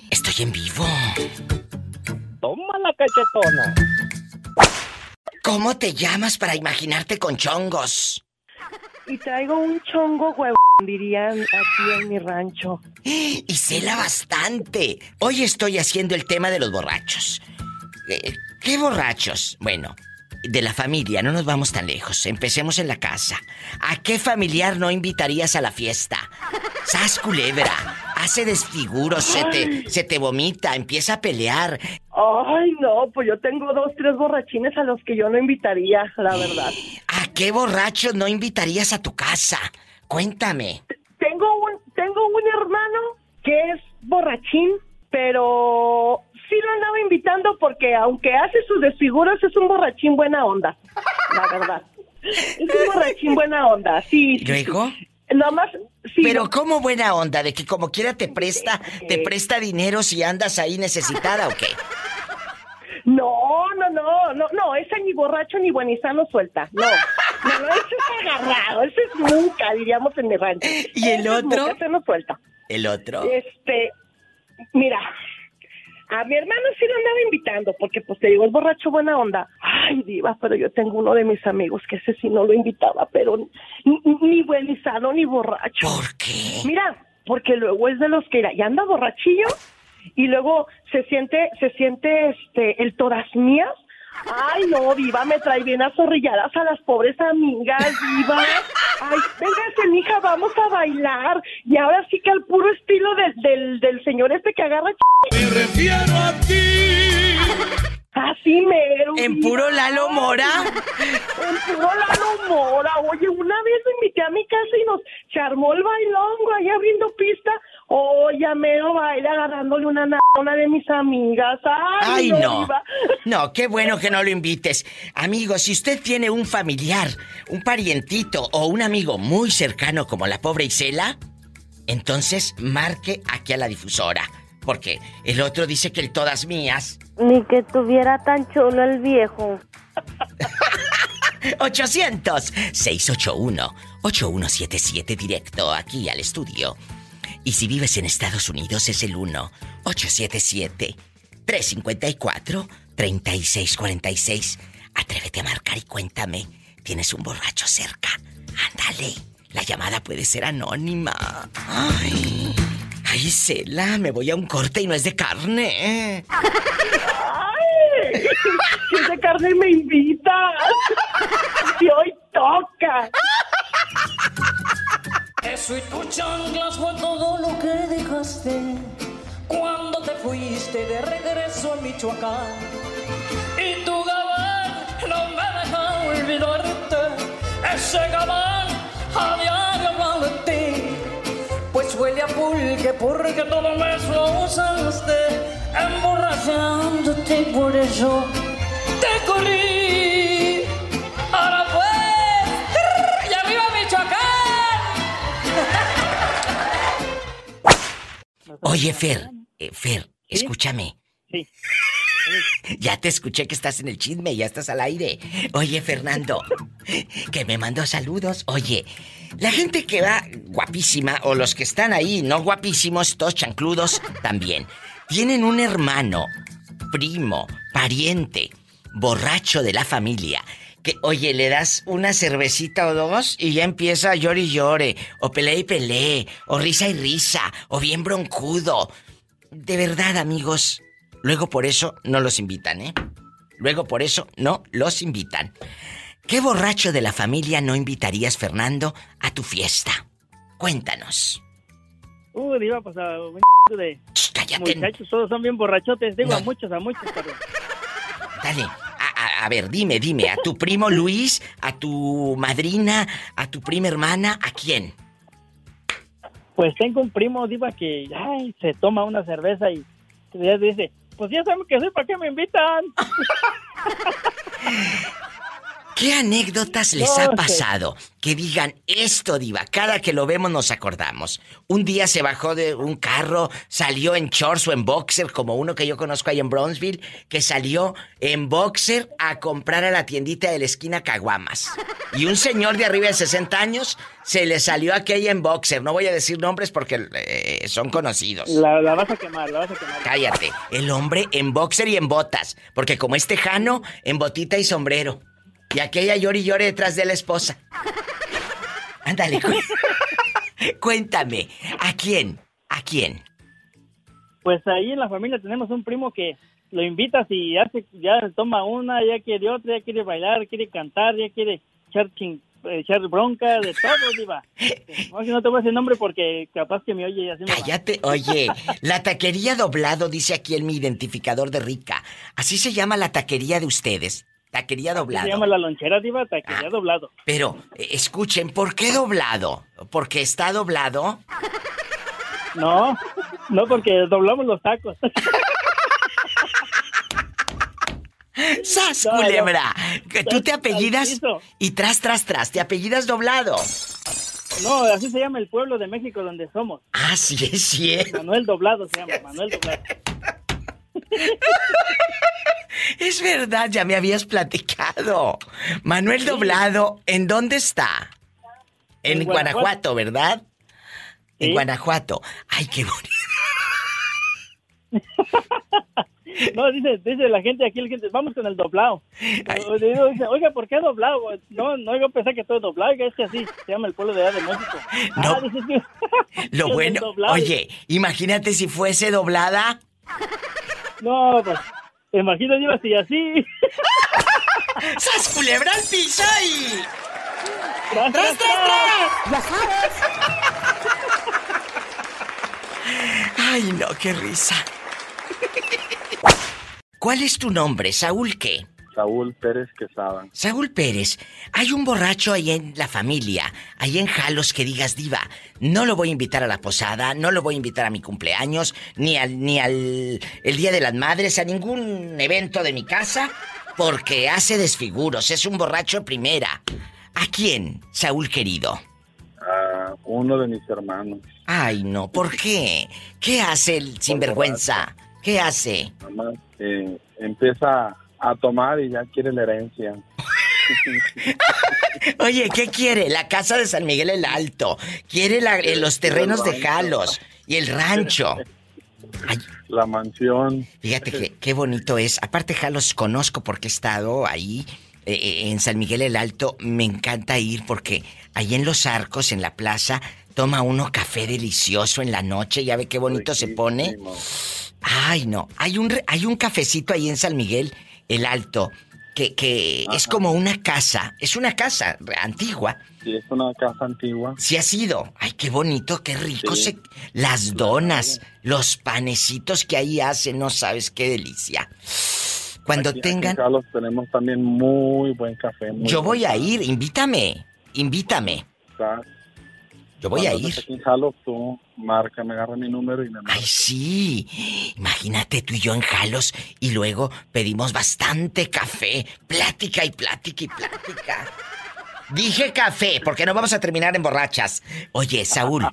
S1: Estoy en vivo.
S21: Toma la cachetona.
S1: ¿Cómo te llamas para imaginarte con chongos?
S22: Y traigo un chongo huevo, dirían aquí en mi rancho.
S1: Y cela bastante. Hoy estoy haciendo el tema de los borrachos. Eh, ¿Qué borrachos? Bueno, de la familia, no nos vamos tan lejos. Empecemos en la casa. ¿A qué familiar no invitarías a la fiesta? Sas culebra, hace desfiguros, se te, se te vomita, empieza a pelear.
S22: Ay, no, pues yo tengo dos, tres borrachines a los que yo no invitaría, la verdad.
S1: ¿A qué borrachos no invitarías a tu casa? Cuéntame.
S22: Tengo un, tengo un hermano que es borrachín, pero sí lo andaba invitando porque aunque hace sus desfiguros es un borrachín buena onda, la verdad. Es un borrachín buena onda, sí.
S1: ¿Luego?
S22: Nada más, sí.
S1: Pero como buena onda, de que como quiera te presta, te presta dinero si andas ahí necesitada o qué.
S22: No, no, no, no, no, ese ni borracho ni buenizano suelta. No, no, no, ese es agarrado, ese es nunca, diríamos en mi rancho.
S1: ¿Y el
S22: Ese es
S1: otro?
S22: nunca, ese no suelta.
S1: El otro.
S22: Este, mira, a mi hermano sí lo andaba invitando, porque pues te digo, es borracho buena onda. Ay, diva, pero yo tengo uno de mis amigos que ese sí no lo invitaba, pero ni, ni buenizano ni borracho.
S1: ¿Por qué?
S22: Mira, porque luego es de los que ya anda borrachillo y luego se siente, se siente este, el todas mías Ay, no, Diva, me trae bien azorrilladas a las pobres amigas, Diva. Ay, véngase, mija, vamos a bailar. Y ahora sí que al puro estilo del, del, del señor este que agarra...
S7: Me refiero a ti.
S22: Así mero.
S1: ¿En puro Lalo Mora?
S22: En puro Lalo Mora. Oye, una vez lo invité a mi casa y nos se armó el bailongo ahí abriendo pista. Oye, mero baile agarrándole una na- a una de mis amigas. Ay,
S1: Ay, no. No, qué bueno que no lo invites. Amigo, si usted tiene un familiar, un parientito o un amigo muy cercano como la pobre Isela, entonces marque aquí a la difusora. Porque el otro dice que el todas mías.
S6: Ni que tuviera tan chulo el viejo.
S1: 800-681-8177 directo aquí al estudio. Y si vives en Estados Unidos es el 1-877-354-3646. Atrévete a marcar y cuéntame. ¿Tienes un borracho cerca? Ándale. La llamada puede ser anónima. Ay. Ay, Cela, me voy a un corte y no es de carne.
S22: Ay, si es de carne me invitas. Y hoy toca.
S16: Eso y tus chanclas fue todo lo que dejaste cuando te fuiste de regreso a Michoacán. Y tu gabán no me deja olvidarte. Ese gabán a huele a pulque porque todo mes lo usaste, emborrachándote por eso te corrí. Ahora pues, y arriba Michoacán.
S1: Oye, Fer, eh, Fer, escúchame.
S11: Sí.
S1: Ya te escuché que estás en el chisme, ya estás al aire. Oye, Fernando, que me mandó saludos. Oye, la gente que va guapísima, o los que están ahí, no guapísimos, todos chancludos, también, tienen un hermano, primo, pariente, borracho de la familia. Que, oye, le das una cervecita o dos y ya empieza a llore y llore, o pelea y pelee, o risa y risa, o bien broncudo. De verdad, amigos, luego por eso no los invitan, ¿eh? Luego por eso no los invitan. ¿Qué borracho de la familia no invitarías, Fernando, a tu fiesta? Cuéntanos.
S11: Uh, diva, pues a un de
S1: cállate.
S11: muchachos, todos son bien borrachotes. Digo, a muchos, a muchos, pero...
S1: Dale. A, a- a ver, dime, dime. ¿A tu primo Luis? ¿A tu madrina? ¿A tu prima hermana? ¿A quién?
S11: Pues tengo un primo, diva, que ay, se toma una cerveza y ya dice, pues ya saben que soy, ¿para qué me invitan?
S1: ¿Qué anécdotas les
S11: No
S1: ha
S11: sé.
S1: pasado? Que digan esto, Diva. Cada que lo vemos nos acordamos. Un día se bajó de un carro, salió en shorts o en boxer, como uno que yo conozco ahí en Brownsville, que salió en boxer a comprar a la tiendita de la esquina caguamas. Y un señor de arriba de 60 años se le salió aquella en boxer. No voy a decir nombres porque eh, son conocidos.
S11: La, la vas a quemar, la vas a quemar.
S1: Cállate. El hombre en boxer y en botas. Porque como es tejano, en botita y sombrero. Y aquella llori y llore detrás de la esposa. Ándale, cu- cuéntame. ¿A quién? ¿A quién?
S11: Pues ahí en la familia tenemos un primo que lo invitas y ya, se- ya toma una, ya quiere otra, ya quiere bailar, quiere cantar, ya quiere echar, chin- eh, echar bronca, de todo, diva. No, si no te voy a decir nombre porque capaz que me oye y así me va.
S1: Cállate. Oye, la taquería doblado dice aquí en mi identificador de rica. Así se llama la taquería de ustedes. Taquería doblado.
S11: Se llama la lonchera, diva, taquería doblado.
S1: Pero, eh, escuchen, ¿por qué doblado? ¿Porque está doblado?
S11: No, no porque doblamos los tacos.
S1: ¡Sas,
S11: No,
S1: culebra!
S11: no.
S1: Tú te apellidas y tras, tras, tras, te apellidas doblado.
S11: No, así se llama el pueblo de México donde somos.
S1: Ah, sí, es cierto.
S11: Manuel Doblado se llama, Manuel Doblado.
S1: Es verdad, ya me habías platicado. Manuel Doblado, ¿en dónde está? En,
S11: En
S1: Guanajuato,
S11: Guanajuato.
S1: ¿verdad? En. Guanajuato. Ay, qué bonito.
S11: No, dice, dice la gente aquí, la gente, vamos con el doblado. Dice, Oiga, ¿por qué doblado? No, no, yo pensé que todo es doblado, oiga, es que así se llama el pueblo de allá de México.
S1: No.
S11: Ah, dice.
S1: Lo bueno, oye, imagínate si fuese doblada.
S11: No, pues, imagínate, iba así, así.
S1: ¡Sas culebra al piso y...
S16: ¡Tras,
S1: tras, tras!
S16: ¡Ya sabes!
S1: Ay, no, qué risa. ¿Cuál es tu nombre? ¿Saúl qué?
S23: Saúl Pérez Quesada.
S1: Saúl Pérez, hay un borracho ahí en la familia, ahí en Jalos que digas diva, no lo voy a invitar a la posada, no lo voy a invitar a mi cumpleaños, ni al ni al el Día de las Madres, a ningún evento de mi casa, porque hace desfiguros, es un borracho primera. ¿A quién, Saúl querido?
S23: a uno de mis hermanos.
S1: Ay, no, ¿por qué? ¿Qué hace el sinvergüenza? ¿Qué hace?
S23: Nada más, eh, empieza a tomar y ya quiere la herencia.
S1: Oye, ¿qué quiere? La casa de San Miguel el Alto. Quiere la- eh, los terrenos de Jalos y el rancho.
S23: La mansión.
S1: Fíjate que qué bonito es. Aparte, Jalos conozco porque he estado ahí eh, eh, en San Miguel el Alto. Me encanta ir porque ahí en los arcos, en la plaza, toma uno café delicioso en la noche. Ya ve qué bonito se pone. Ay, no. Hay un, hay un cafecito ahí en San Miguel el Alto que, que es como una casa. Es una casa antigua.
S23: Sí, es una casa antigua.
S1: Sí ha sido. Ay, qué bonito, qué rico
S23: Sí.
S1: se... Las donas, los panecitos que ahí hacen, no sabes qué delicia. Cuando
S23: Aquí- aquí
S1: tengan...
S23: en Carlos tenemos también muy buen café. muy
S1: Yo
S23: buen
S1: voy a ir, invítame, invítame. Yo voy a ir.
S23: estés aquí en Jalos, tú marca, me agarra mi número y me marca.
S1: Ay, sí. Imagínate tú y yo en Jalos y luego pedimos bastante café. Plática y plática y plática. Dije café, porque no vamos a terminar en borrachas. Oye, Saúl,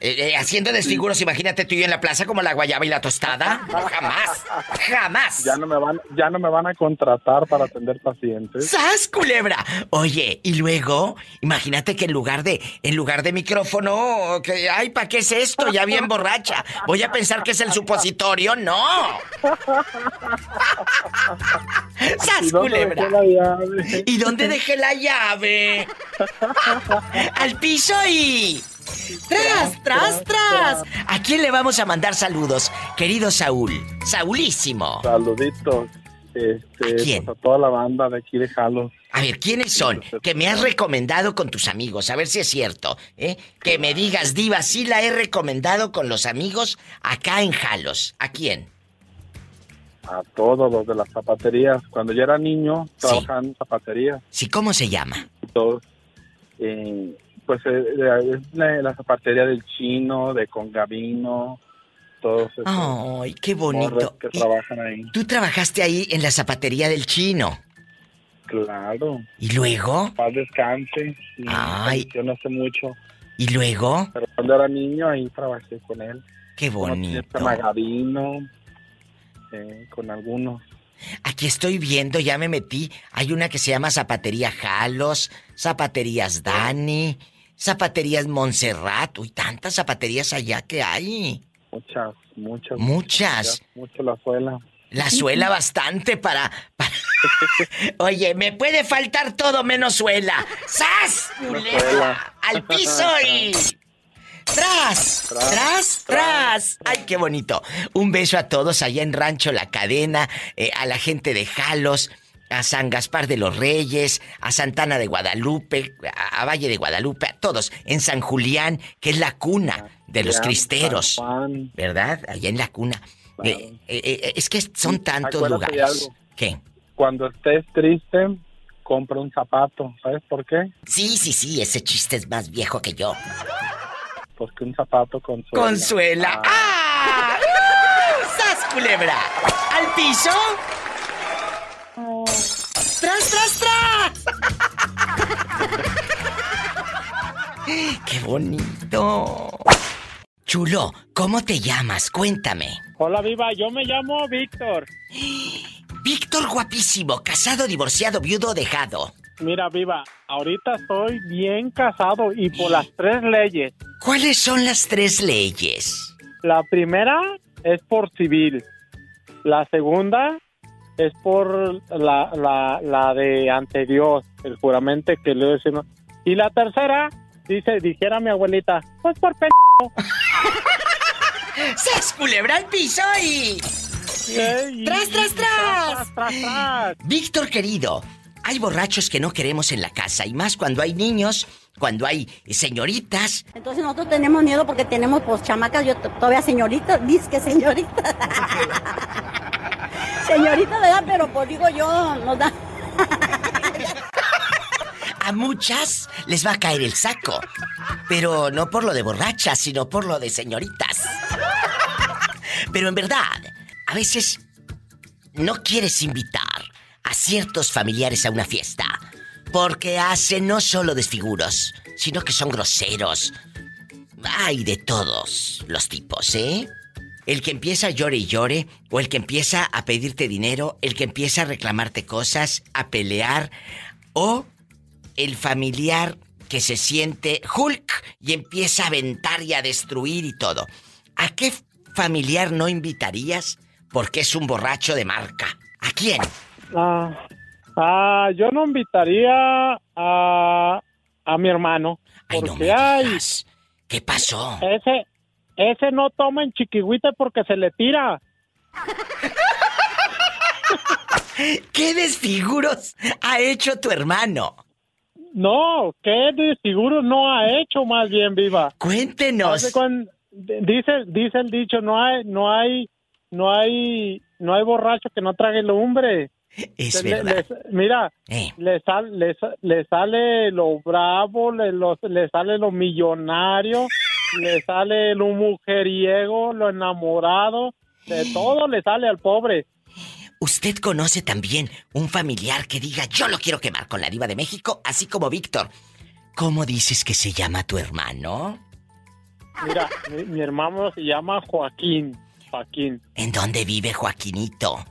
S1: eh, eh, haciendo desfiguros, imagínate tú y yo en la plaza como la guayaba y la tostada. No, jamás, jamás.
S23: Ya no me van, ya no me van a contratar para atender pacientes.
S1: ¡Sas, culebra! Oye, y luego, imagínate que en lugar de, en lugar de micrófono, que, ay, ¿para qué es esto? Ya bien borracha. Voy a pensar que es el supositorio, no. ¡Sas,
S23: ¿Y dónde
S1: culebra!
S23: dejé la llave?
S1: ¿Y dónde dejé la llave? Al piso y... ¡Tras, tras, tras! ¿A quién le vamos a mandar saludos? Querido Saúl, Saulísimo.
S23: Saluditos. Este,
S1: quién?
S23: pues, a toda la banda de aquí de Jalos.
S1: A ver, ¿quiénes son? Que me has recomendado con tus amigos, a ver si es cierto, ¿eh? Que me digas, Diva, sí la he recomendado con los amigos acá en Jalos. ¿A quién?
S23: A todos los de las zapaterías. Cuando yo era niño, trabajaba en zapaterías.
S1: Sí, ¿cómo se llama?
S23: Todos. eh, pues eh, es la, la zapatería del chino, de Congavino, todos esos
S1: Ay, qué bonito.
S23: que trabajan ahí.
S1: Tú trabajaste ahí en la zapatería del chino.
S23: Claro.
S1: ¿Y luego?
S23: Paz descanse.
S1: Ay.
S23: Yo no sé mucho.
S1: ¿Y luego?
S23: Pero cuando era niño, ahí trabajé con él.
S1: Qué bonito.
S23: Con Magavino, eh, con algunos.
S1: Aquí estoy viendo, ya me metí. Hay una que se llama Zapatería Jalos, Zapaterías Dani, Zapaterías Montserrat. Uy, tantas zapaterías allá que hay.
S23: Muchas, muchas.
S1: Muchas.
S23: Mucho la suela.
S1: La suela bastante para, para- Oye, me puede faltar todo menos suela. ¡Sas! culebra!
S16: suela.
S1: ¡Al piso y... ¡Tras! ¡Tras! ¡Tras! ¡Ay, qué bonito! Un beso a todos allá en Rancho La Cadena, eh, a la gente de Jalos, a San Gaspar de los Reyes, a Santana de Guadalupe, a, a Valle de Guadalupe, a todos. En San Julián, que es la cuna de los cristeros. ¿Verdad? Allá en la cuna. Eh, eh, es que son tantos
S23: Acuérdate
S1: lugares. ¿Qué?
S23: Cuando estés triste, compra un zapato. ¿Sabes por qué?
S1: Sí, sí, sí, ese chiste es más viejo que yo.
S23: Porque un zapato con suela.
S1: Consuela. ¡Ah! ¡Sas, culebra! ¿Al piso? ¡Tras, tras, tras! ¡Qué bonito! Chulo, ¿cómo te llamas? Cuéntame.
S11: Hola, Viva, yo me llamo Víctor.
S1: Víctor guapísimo, casado, divorciado, viudo, dejado.
S11: Mira, Viva, ahorita estoy bien casado y por las tres leyes.
S1: ¿Cuáles son las tres leyes?
S11: La primera es por civil. La segunda es por la, la, la de ante Dios, el juramento que le decimos. Y la tercera, dice, dijera mi abuelita, pues por p...
S1: ¡Sas, culebra al piso y... ¡Tras, tras, tras! Víctor querido, hay borrachos que no queremos en la casa y más cuando hay niños, cuando hay señoritas.
S24: Entonces nosotros tenemos miedo porque tenemos pues chamacas, yo todavía señorita, dice que señorita. señorita de edad, pero pues digo yo, nos da.
S1: A muchas les va a caer el saco, pero no por lo de borrachas, sino por lo de señoritas. Pero en verdad, a veces no quieres invitar ciertos familiares a una fiesta porque hacen no solo desfiguros, sino que son groseros. Hay de todos los tipos, ¿eh? El que empieza a llore y llore, o el que empieza a pedirte dinero, el que empieza a reclamarte cosas, a pelear, o el familiar que se siente Hulk y empieza a aventar y a destruir y todo. ¿A qué familiar no invitarías porque es un borracho de marca? ¿A quién?
S25: Ah, ah, yo no invitaría a, a mi hermano. Porque ay,
S1: ¿Qué pasó?
S25: Ese, ese no toma en chiquihuite porque se le tira.
S1: ¿Qué desfiguros ha hecho tu hermano?
S25: No, ¿qué desfiguros no ha hecho más bien, viva?
S1: Cuéntenos.
S25: Dice, dice el dicho, no hay, no hay, no hay, no hay borracho que no trague lumbre.
S1: Es verdad.
S25: le- mira,
S1: Eh.
S25: le, sal- le, sa- le sale lo bravo, le, lo- le sale lo millonario, le sale lo mujeriego, lo enamorado, de todo le sale al pobre.
S1: ¿Usted conoce también un familiar que diga yo lo quiero quemar con la diva de México, así como Víctor? ¿Cómo dices que se llama tu hermano?
S25: Mira, mi, mi hermano se llama Joaquín. Joaquín.
S1: ¿En dónde vive Joaquinito?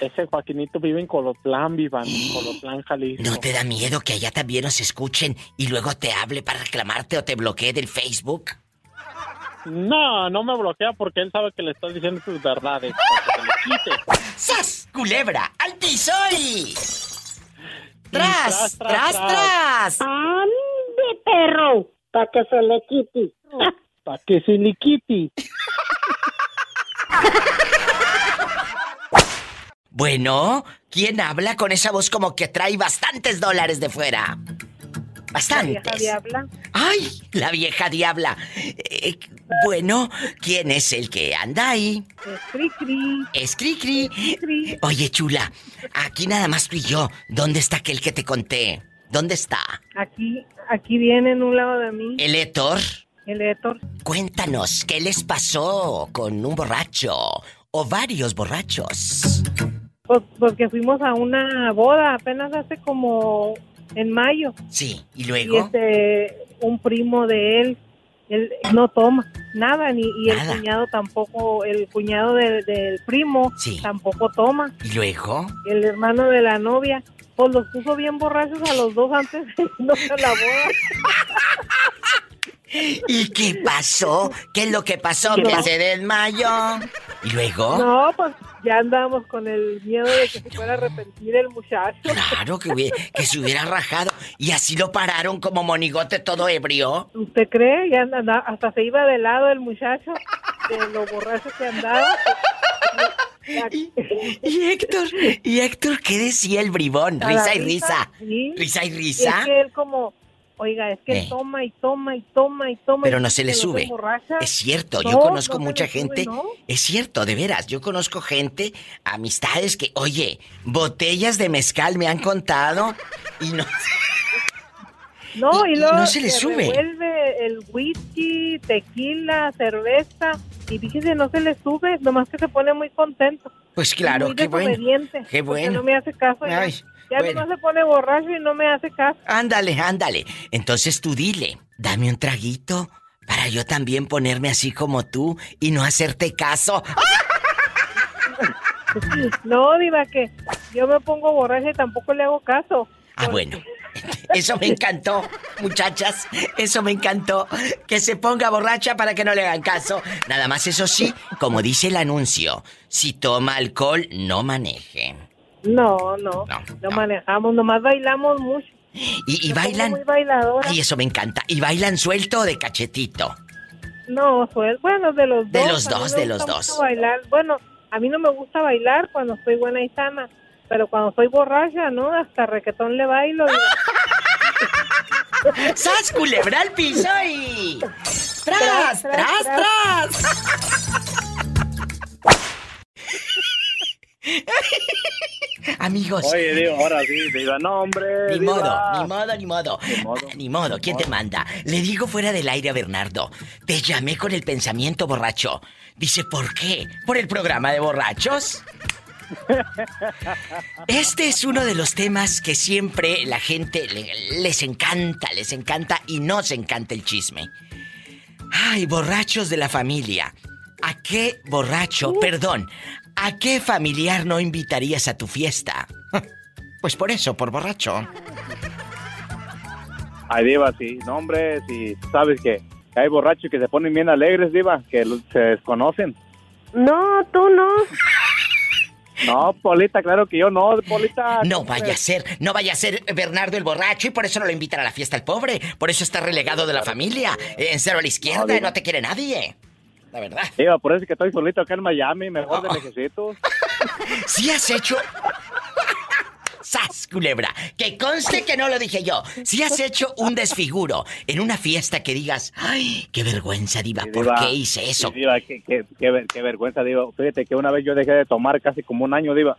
S25: Ese Joaquinito vive en Colotlán, viva, en Colotlán, Jalisco.
S1: ¿No te da miedo que allá también nos escuchen y luego te hable para reclamarte o te bloquee del Facebook?
S25: No, no me bloquea porque él sabe que le estoy diciendo sus verdades. para que se le quite.
S1: ¡Sas! ¡Culebra! ¡Al piso y...
S25: tras,
S1: ¡Tras! ¡Tras, tras!
S26: ¡Ande, perro! Para que se le quite.
S25: Para que se le quite.
S1: Bueno, ¿quién habla con esa voz como que trae bastantes dólares de fuera? Bastantes.
S27: diabla.
S1: ¡Ay! La vieja diabla. Eh, bueno, ¿quién es el que anda ahí?
S27: Es Cricri.
S1: Es Cricri. Oye, chula, aquí nada más tú y yo. ¿Dónde está aquel que te conté? ¿Dónde está?
S27: Aquí, aquí viene en un lado de mí.
S1: ¿El Héctor?
S27: El Héctor.
S1: Cuéntanos, ¿qué les pasó con un borracho o varios borrachos?
S27: Pues porque fuimos a una boda apenas hace como en mayo.
S1: Sí, ¿y
S27: Y
S1: luego?
S27: este, un primo de él, él no toma nada, ni y el cuñado tampoco, el cuñado del, del primo
S1: Sí.
S27: tampoco toma.
S1: ¿Y luego?
S27: El hermano de la novia, pues los puso bien borrachos a los dos antes de irnos a la boda.
S1: ¿Y qué pasó? ¿Qué es lo que pasó?
S27: ¿Qué
S1: Que
S27: pasó?
S1: se desmayó. ¿Y luego?
S27: No, pues ya andábamos con el miedo de que se fuera a arrepentir el muchacho.
S1: Claro que, hubiera- que se hubiera rajado. Y así lo pararon como monigote todo ebrio.
S27: ¿Usted cree? Ya anda- hasta se iba de lado el muchacho de lo borracho que andaba.
S1: Y Héctor, y Héctor, ¿qué decía el bribón? Risa y risa.
S27: sí.
S1: Risa y
S27: Y
S1: risa.
S27: es que él como, oiga, es que
S1: Eh.
S27: toma y toma y toma y toma.
S1: Pero
S27: y
S1: no se le sube. Es cierto,
S27: No,
S1: yo conozco
S27: no se
S1: mucha
S27: sube,
S1: gente.
S27: ¿no?
S1: Es cierto, de veras. Yo conozco gente, amistades que, oye, botellas de mezcal me han contado y no.
S27: No, y,
S1: y
S27: luego
S1: no se le sube.
S27: revuelve el whisky, tequila, cerveza. Y fíjese, no se le sube, nomás que se pone muy contento.
S1: Pues claro,
S27: muy
S1: qué bueno. Qué bueno.
S27: no me hace caso.
S1: Ay,
S27: ya
S1: bueno.
S27: nomás se pone borracho y no me hace caso.
S1: Ándale, ándale. Entonces tú dile, dame un traguito para yo también ponerme así como tú y no hacerte caso.
S27: No, diva, que yo me pongo borracha y tampoco le hago caso.
S1: Ah, bueno. Eso me encantó, muchachas. Eso me encantó. Que se ponga borracha para que no le hagan caso. Nada más eso sí, como dice el anuncio, si toma alcohol, no maneje.
S27: No, no, no, manejamos, nomás bailamos mucho.
S1: Y, y bailan.
S27: muy bailadora.
S1: Ay, eso me encanta. ¿Y bailan suelto o de cachetito?
S27: No, pues bueno, de los
S1: De
S27: dos.
S1: los
S27: a mí
S1: dos, de los dos.
S27: Bueno, a mí no me gusta bailar cuando estoy buena y sana, Pero cuando soy borracha, ¿no? Hasta requetón le bailo. diva.
S1: ¡Sas, culebra al piso y... ¡Tras, tras, tras! Amigos.
S28: Oye, digo, ahora sí, diva, no, hombre.
S1: Ni
S28: diva.
S1: modo, ni modo, ni modo.
S28: Ni modo.
S1: Ni modo, ¿quién te manda? Le digo fuera del aire a Bernardo. Te llamé con el pensamiento borracho. Dice, ¿por qué? ¿Por el programa de borrachos? Este es uno de los temas que siempre la gente le- les encanta, les encanta y nos encanta el chisme. Ay, borrachos de la familia. ¿A qué borracho, perdón, a qué familiar no invitarías a tu fiesta? Pues por eso, por borracho.
S28: Ay, diva, sí. No, hombre, si sabes que hay borrachos que se ponen bien alegres, diva, que se desconocen.
S27: No, tú no.
S28: No, Polita, claro que yo no, Polita.
S1: No vaya a ser, no vaya a ser Bernardo el borracho y por eso no lo invitan a la fiesta al pobre. Por eso está relegado de la familia. En cero a la izquierda,
S28: No,
S1: y no te quiere nadie. La verdad.
S28: Diva, por eso es que estoy solito acá en Miami, mejor de lejecitos.
S1: Si has hecho. ¡Sas, culebra! Que conste que no lo dije yo. Si has hecho un desfiguro en una fiesta que digas, ¡ay, qué vergüenza, Diva! ¿Por
S28: Diva,
S1: qué hice eso?
S28: sí, Diva, qué, qué- qué qué vergüenza, Diva. Fíjate que una vez yo dejé de tomar casi como un año, Diva.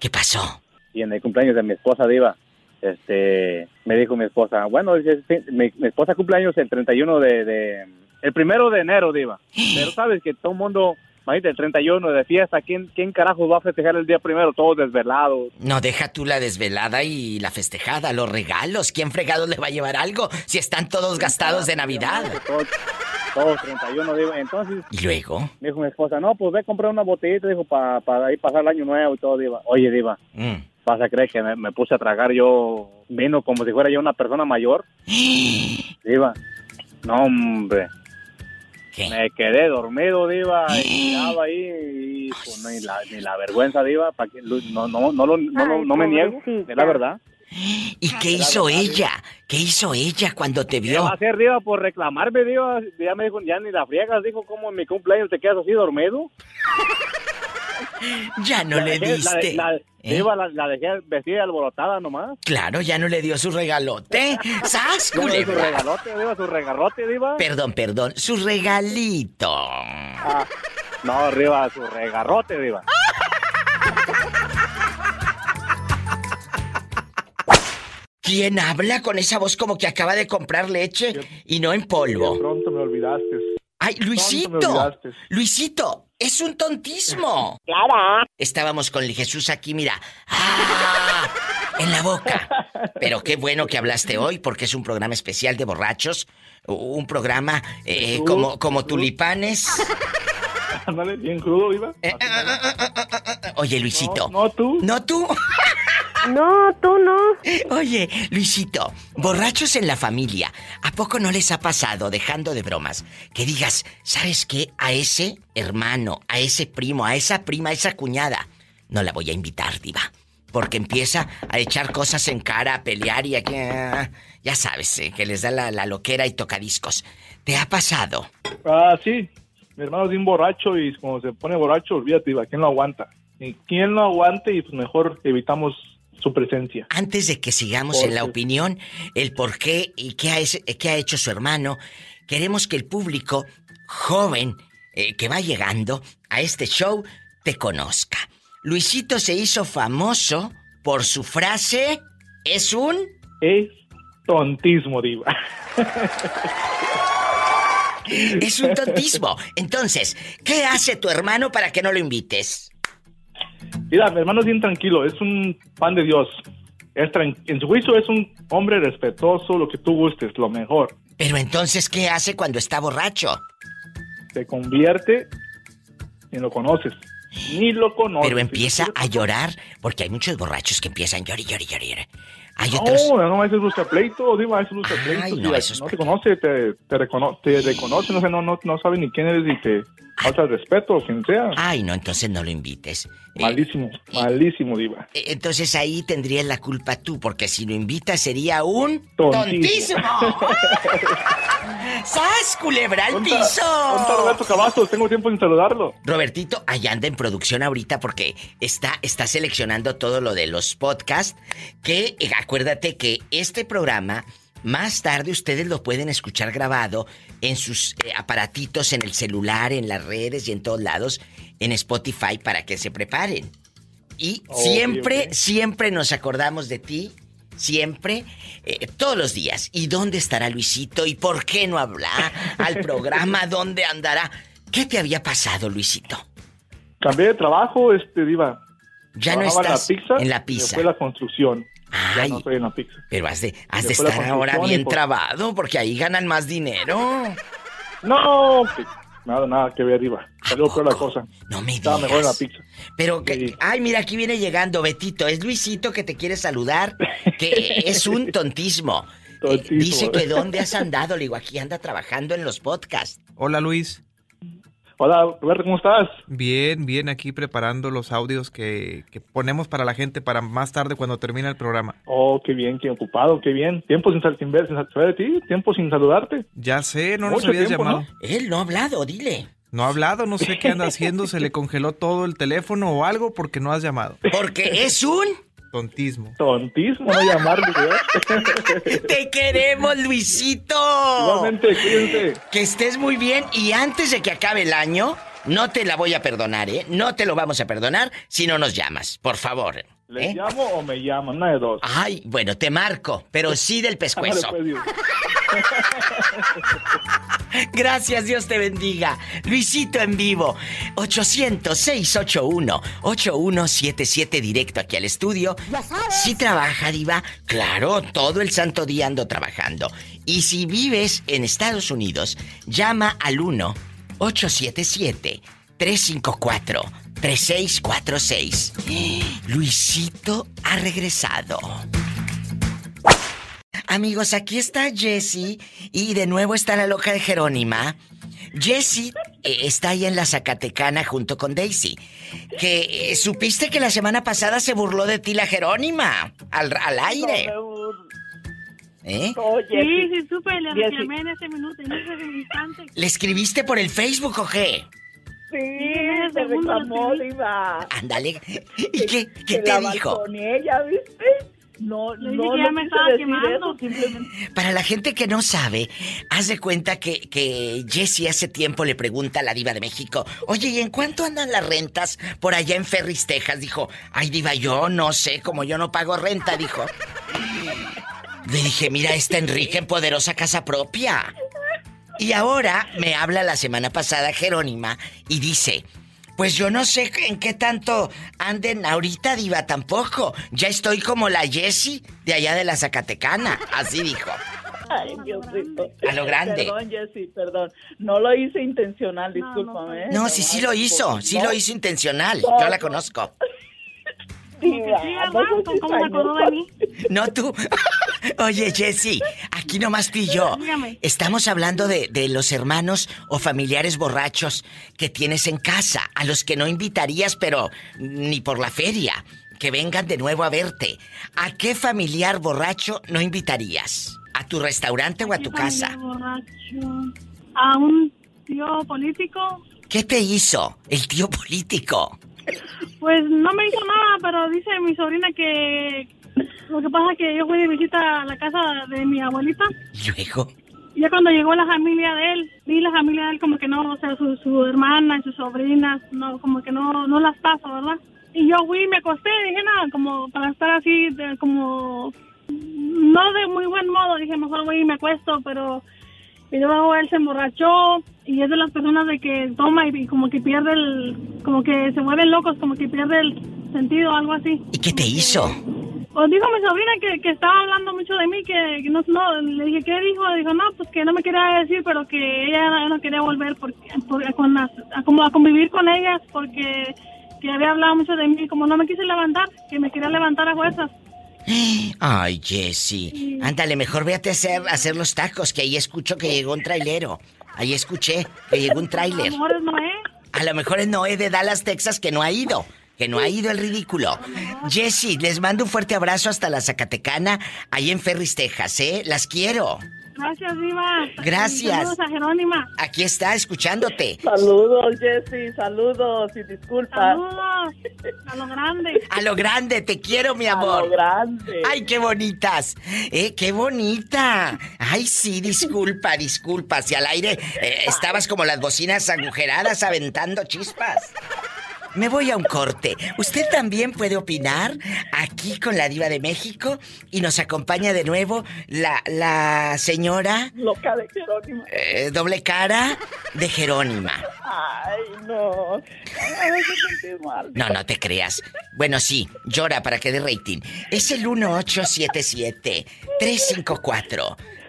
S1: ¿Qué pasó?
S28: Y en el cumpleaños de mi esposa, Diva, este, me dijo mi esposa, bueno, sí, mi, mi esposa cumpleaños el 31 de, de, el primero de enero, Diva. Pero sabes que todo el mundo, imagínate, el 31 de fiesta, ¿quién, quién carajo va a festejar el día primero? Todos desvelados.
S1: No, deja tú la desvelada y la festejada, los regalos. ¿Quién fregado le va a llevar algo si están todos gastados de Navidad?
S28: Todos, todos 31, Diva. Entonces,
S1: Y luego,
S28: dijo mi esposa, no, pues ve a comprar una botellita, dijo, para ahí pasar el año nuevo y todo, Diva. Oye, Diva,
S1: mm,
S28: vas a creer que me, me puse a tragar yo vino como si fuera yo una persona mayor. Diva, no, hombre. Me quedé dormido, Diva, y estaba ahí y pues, ni, la, ni la vergüenza, Diva, pa' que, no, no, no, lo- no, lo- no me niego, es la verdad.
S1: ¿y qué hizo ella? ¿Qué hizo ella cuando te
S28: ¿Qué va a
S1: vio?
S28: hacer, Diva, por reclamarme, Diva? Ya me dijo, ya ni la friegas, dijo, ¿cómo en mi cumpleaños te quedas así dormido?
S1: Ya no
S28: La
S1: le
S28: dejé- la-
S1: diste.
S28: La,
S1: ¿Eh?
S28: Diva, la, la dejé vestida alborotada nomás.
S1: Claro, ya no le dio su regalote. ¡Sas,
S28: dio Su
S1: culebra!
S28: regalote, Diva, su regarrote, Diva.
S1: Perdón, perdón, su regalito.
S28: Ah, no, arriba, su regarrote, Diva.
S1: ¿Quién habla con esa voz como que acaba de comprar leche y no en polvo?
S29: Pronto me olvidaste.
S1: ¡Ay, Luisito! Luisito, es un tontismo.
S29: Claro.
S1: Estábamos con el Jesús aquí, mira. ¡Ah! En la boca. Pero qué bueno que hablaste hoy porque es un programa especial de borrachos. Un programa eh, como, como tulipanes.
S29: Bien crudo, Diva.
S1: Oye, Luisito.
S29: No, no tú.
S1: ¿No tú?
S27: No, tú no.
S1: Oye, Luisito, borrachos en la familia, ¿a poco no les ha pasado, dejando de bromas, que digas, ¿sabes qué? A ese hermano, a ese primo, a esa prima, a esa cuñada, no la voy a invitar, diva. Porque empieza a echar cosas en cara, a pelear y aquí... ah, Ya sabes, eh, que les da la, la loquera y tocadiscos. ¿Te ha pasado?
S29: Ah, sí. Mi hermano es bien borracho y cuando se pone borracho, olvídate, Diva, ¿quién lo aguanta? Y quien lo aguante y pues mejor evitamos su presencia.
S1: Antes de que sigamos en la opinión, el por qué y qué ha, es- qué ha hecho su hermano, queremos que el público joven eh, que va llegando a este show te conozca. Luisito se hizo famoso por su frase, es un...
S29: Es tontismo, Diva.
S1: Es un tontismo. Entonces, ¿qué hace tu hermano para que no lo invites?
S29: Mira, mi hermano es bien tranquilo, es un pan de Dios. Es en su juicio es un hombre respetuoso, lo que tú gustes, lo mejor.
S1: Pero entonces, ¿qué hace cuando está borracho?
S29: Se convierte y lo conoces. Ni lo conoces.
S1: Pero empieza a llorar, porque hay muchos borrachos que empiezan llorar, llorar, llorar. Hay otros...
S29: No, no, ese es busca pleito, Diva, ese es busca pleito.
S1: Ay, no, eso es
S29: no te conoce, te, te, recono- te reconoce, no sé, no, no, no sabe ni quién eres y te, falta de respeto, quien sea.
S1: Ay, no, entonces no lo invites. Eh,
S29: Malísimo, malísimo, Diva.
S1: eh, Entonces ahí tendrías la culpa tú, porque si lo invitas sería un
S29: Tontísimo.
S1: tontísimo. ¡Sas, culebra al
S29: ¿Dónde
S1: piso!
S29: dónde Roberto Cavazos? Tengo tiempo sin saludarlo.
S1: Robertito, allá anda en producción ahorita porque está, está seleccionando todo lo de los podcasts. Que eh, acuérdate que este programa, más tarde ustedes lo pueden escuchar grabado en sus eh, aparatitos, en el celular, en las redes y en todos lados, en Spotify para que se preparen. Y siempre, siempre nos acordamos de ti. Siempre, eh, todos los días. ¿Y dónde estará Luisito? ¿Y por qué no habla al programa? ¿Dónde andará? ¿Qué te había pasado, Luisito?
S29: Cambié de trabajo, este, Diva.
S1: Ya no estás
S29: en la pizza.
S1: en la pizza.
S29: Después la Ya
S1: Ay.
S29: no estoy en la pizza.
S1: Pero has de, has estar ahora bien trabado porque ahí ganan más dinero.
S29: No, nada, nada que ver, Diva. Salió peor la cosa.
S1: No me
S29: Estaba mejor en la
S1: digas.
S29: pizza.
S1: Pero que, ay, mira, aquí viene llegando Betito. Es Luisito que te quiere saludar, que es un tontismo. Eh, Dice que dónde has andado, le digo, aquí anda trabajando en los podcasts.
S30: Hola Luis.
S29: Hola, Roberto, ¿cómo estás?
S30: Bien, bien, aquí preparando los audios que, que ponemos para la gente para más tarde cuando termine el programa.
S29: Oh, qué bien, qué ocupado, qué bien. Tiempo sin, sin ver, sin saber de ti, tiempo sin saludarte.
S30: Ya sé, no nos habías
S29: tiempo,
S30: llamado.
S1: Él no ha hablado, dile.
S30: No ha hablado, no sé qué anda haciendo, se le congeló todo el teléfono o algo porque no has llamado.
S1: Porque es un...
S30: Tontismo.
S29: Tontismo, no llamarle,
S1: Te queremos, Luisito.
S29: Igualmente, cuídense.
S1: Que estés muy bien y antes de que acabe el año, no te la voy a perdonar, ¿eh? No te lo vamos a perdonar si no nos llamas, por favor.
S29: ¿Le
S1: ¿eh?
S29: llamo o me llaman? Una de dos.
S1: Ay, bueno, te marco, pero sí del pescuezo. Gracias, Dios te bendiga. Luisito en vivo. 800-681-8177 directo aquí al estudio. Si trabaja, Diva, claro, todo el santo día ando trabajando. Y si vives en Estados Unidos, llama al 1-877-354-3646. Luisito ha regresado. Amigos, aquí está Jessie y de nuevo está la loca de Jerónima. Jessie eh, está ahí en la Zacatecana junto con Daisy. Que eh, supiste que la semana pasada se burló de ti la Jerónima al, al aire. ¿Eh?
S27: sí, sí, supe, le reclamé en ese minuto, en ese instante.
S1: ¿Le escribiste por el Facebook o qué?
S22: Sí, se reclamó, Diva.
S1: Ándale. ¿Y qué, qué te
S22: la
S1: dijo?
S22: balconeé, ¿ya viste? No, no,
S27: ya
S22: no
S27: me estaba quemando.
S22: eso, simplemente.
S1: Para la gente que no sabe, haz de cuenta que, que Jessie hace tiempo le pregunta a la diva de México, oye, ¿y en cuánto andan las rentas por allá en Ferris, Texas? Dijo, ay diva, yo no sé, como yo no pago renta, dijo. Le dije, mira, esta Enrique en poderosa casa propia. Y ahora me habla la semana pasada Jerónima y dice, pues yo no sé en qué tanto anden ahorita, diva, tampoco. Ya estoy como la Jessie de allá de la Zacatecana. Así dijo.
S22: Ay, Diosito.
S1: A lo grande.
S22: Perdón, Jessy, perdón. No lo hice intencional, discúlpame. ¿eh?
S1: No, sí, sí lo hizo. Sí lo hizo intencional. Yo la conozco.
S27: ¿Cómo se acordó de mí?
S1: No tú. Oye, Jessie, aquí nomás tú y yo.
S27: Dígame.
S1: Estamos hablando de, de los hermanos o familiares borrachos que tienes en casa, a los que no invitarías, pero ni por la feria, que vengan de nuevo a verte. ¿A qué familiar borracho no invitarías? ¿A tu restaurante o a tu casa?
S27: Borracho. A un tío político,
S1: ¿Qué te hizo el tío político?
S27: Pues no me hizo nada, pero dice mi sobrina que lo que pasa es que yo fui de visita a la casa de mi abuelita.
S1: Y luego,
S27: ya cuando llegó la familia de él, vi la familia de él como que no, o sea, su, su hermana y sus sobrinas, no, como que no, no las paso, ¿verdad? Y yo fui y me acosté, dije nada, como para estar así, de, como, no de muy buen modo, dije mejor voy y me acuesto, pero y luego él se emborrachó y es de las personas de que toma y, y como que pierde el, como que se vuelven locos, como que pierde el sentido, algo así.
S1: ¿y qué te hizo?
S27: Pues dijo mi sobrina que, que estaba hablando mucho de mí, que, que no, no, le dije, ¿qué dijo? Dijo, no, pues que no me quería decir, pero que ella no quería volver porque, porque con las- a, como a convivir con ellas porque que había hablado mucho de mí, como no me quise levantar, que me quería levantar a fuerzas.
S1: Ay, Jessie. Ándale, mejor véate a hacer, a hacer los tacos, que ahí escucho que llegó un trailero. Ahí escuché que llegó un tráiler. A lo mejor es Noé de Dallas, Texas, que no ha ido. Que no ha ido el ridículo. Jessy, les mando un fuerte abrazo hasta la Zacatecana, ahí en Ferris, Texas, ¿eh? Las quiero.
S27: Gracias, Diva.
S1: Gracias.
S27: Saludos a Jerónima.
S1: Aquí está, escuchándote.
S10: Saludos, Jessy, saludos y disculpas.
S27: Saludos. A lo grande.
S1: A lo grande, te quiero, mi amor.
S10: A lo grande.
S1: Ay, qué bonitas. Eh, qué bonita. Ay, sí, disculpa, disculpa. Si al aire eh, estabas como las bocinas agujeradas aventando chispas. Me voy a un corte. Usted también puede opinar aquí con la diva de México y nos acompaña de nuevo la, la señora
S10: Loca de Jerónima.
S1: eh, doble cara de Jerónima.
S10: Ay, no.
S1: No, no te creas. Bueno, sí, llora para que dé rating. Es el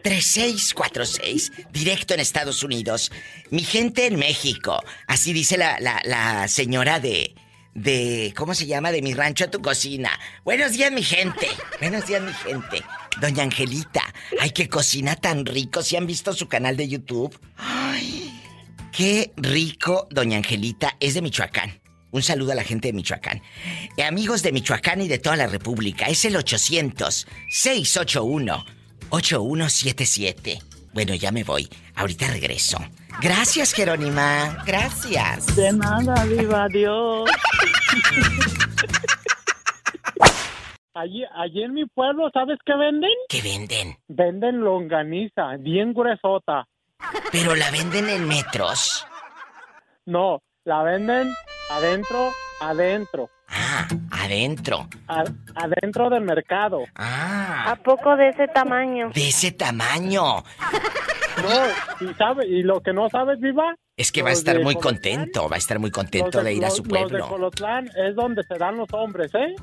S1: 1877-354-3646, directo en Estados Unidos. Mi gente en México. Así dice la, la, señora de. de. ¿Cómo se llama? De mi rancho a tu cocina. Buenos días, mi gente. Buenos días, mi gente. Doña Angelita. Ay, qué cocina tan rico. ¿Si han visto su canal de YouTube? Ay. Qué rico, doña Angelita, es de Michoacán. Un saludo a la gente de Michoacán. Eh, amigos de Michoacán y de toda la República, es el 800-681-8177. Bueno, ya me voy. Ahorita regreso. Gracias, Jerónima. Gracias.
S10: De nada, viva Dios.
S25: Allí, allí en mi pueblo, ¿sabes qué venden?
S1: ¿Qué venden?
S25: Venden longaniza, bien gruesota.
S1: Pero la venden en metros.
S25: No, la venden adentro, adentro.
S1: Ah, adentro.
S25: A- adentro del mercado.
S1: Ah.
S31: ¿A poco de ese tamaño?
S1: De ese tamaño.
S25: No, y sabe, y lo que no sabes, Viva,
S1: Es que va a estar muy
S25: Colotlán,
S1: contento, va a estar muy contento de ir a su
S25: Los de
S1: pueblo.
S25: Colotlán es donde se dan los hombres, ¿eh?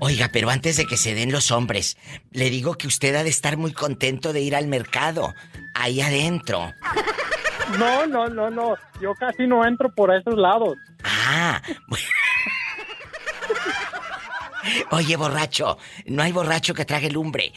S1: Oiga, pero antes de que se den los hombres, le digo que usted ha de estar muy contento de ir al mercado, ahí adentro.
S25: No, no, no, no. Yo casi no entro por esos lados.
S1: Ah. Oye, borracho, no hay borracho que trague lumbre.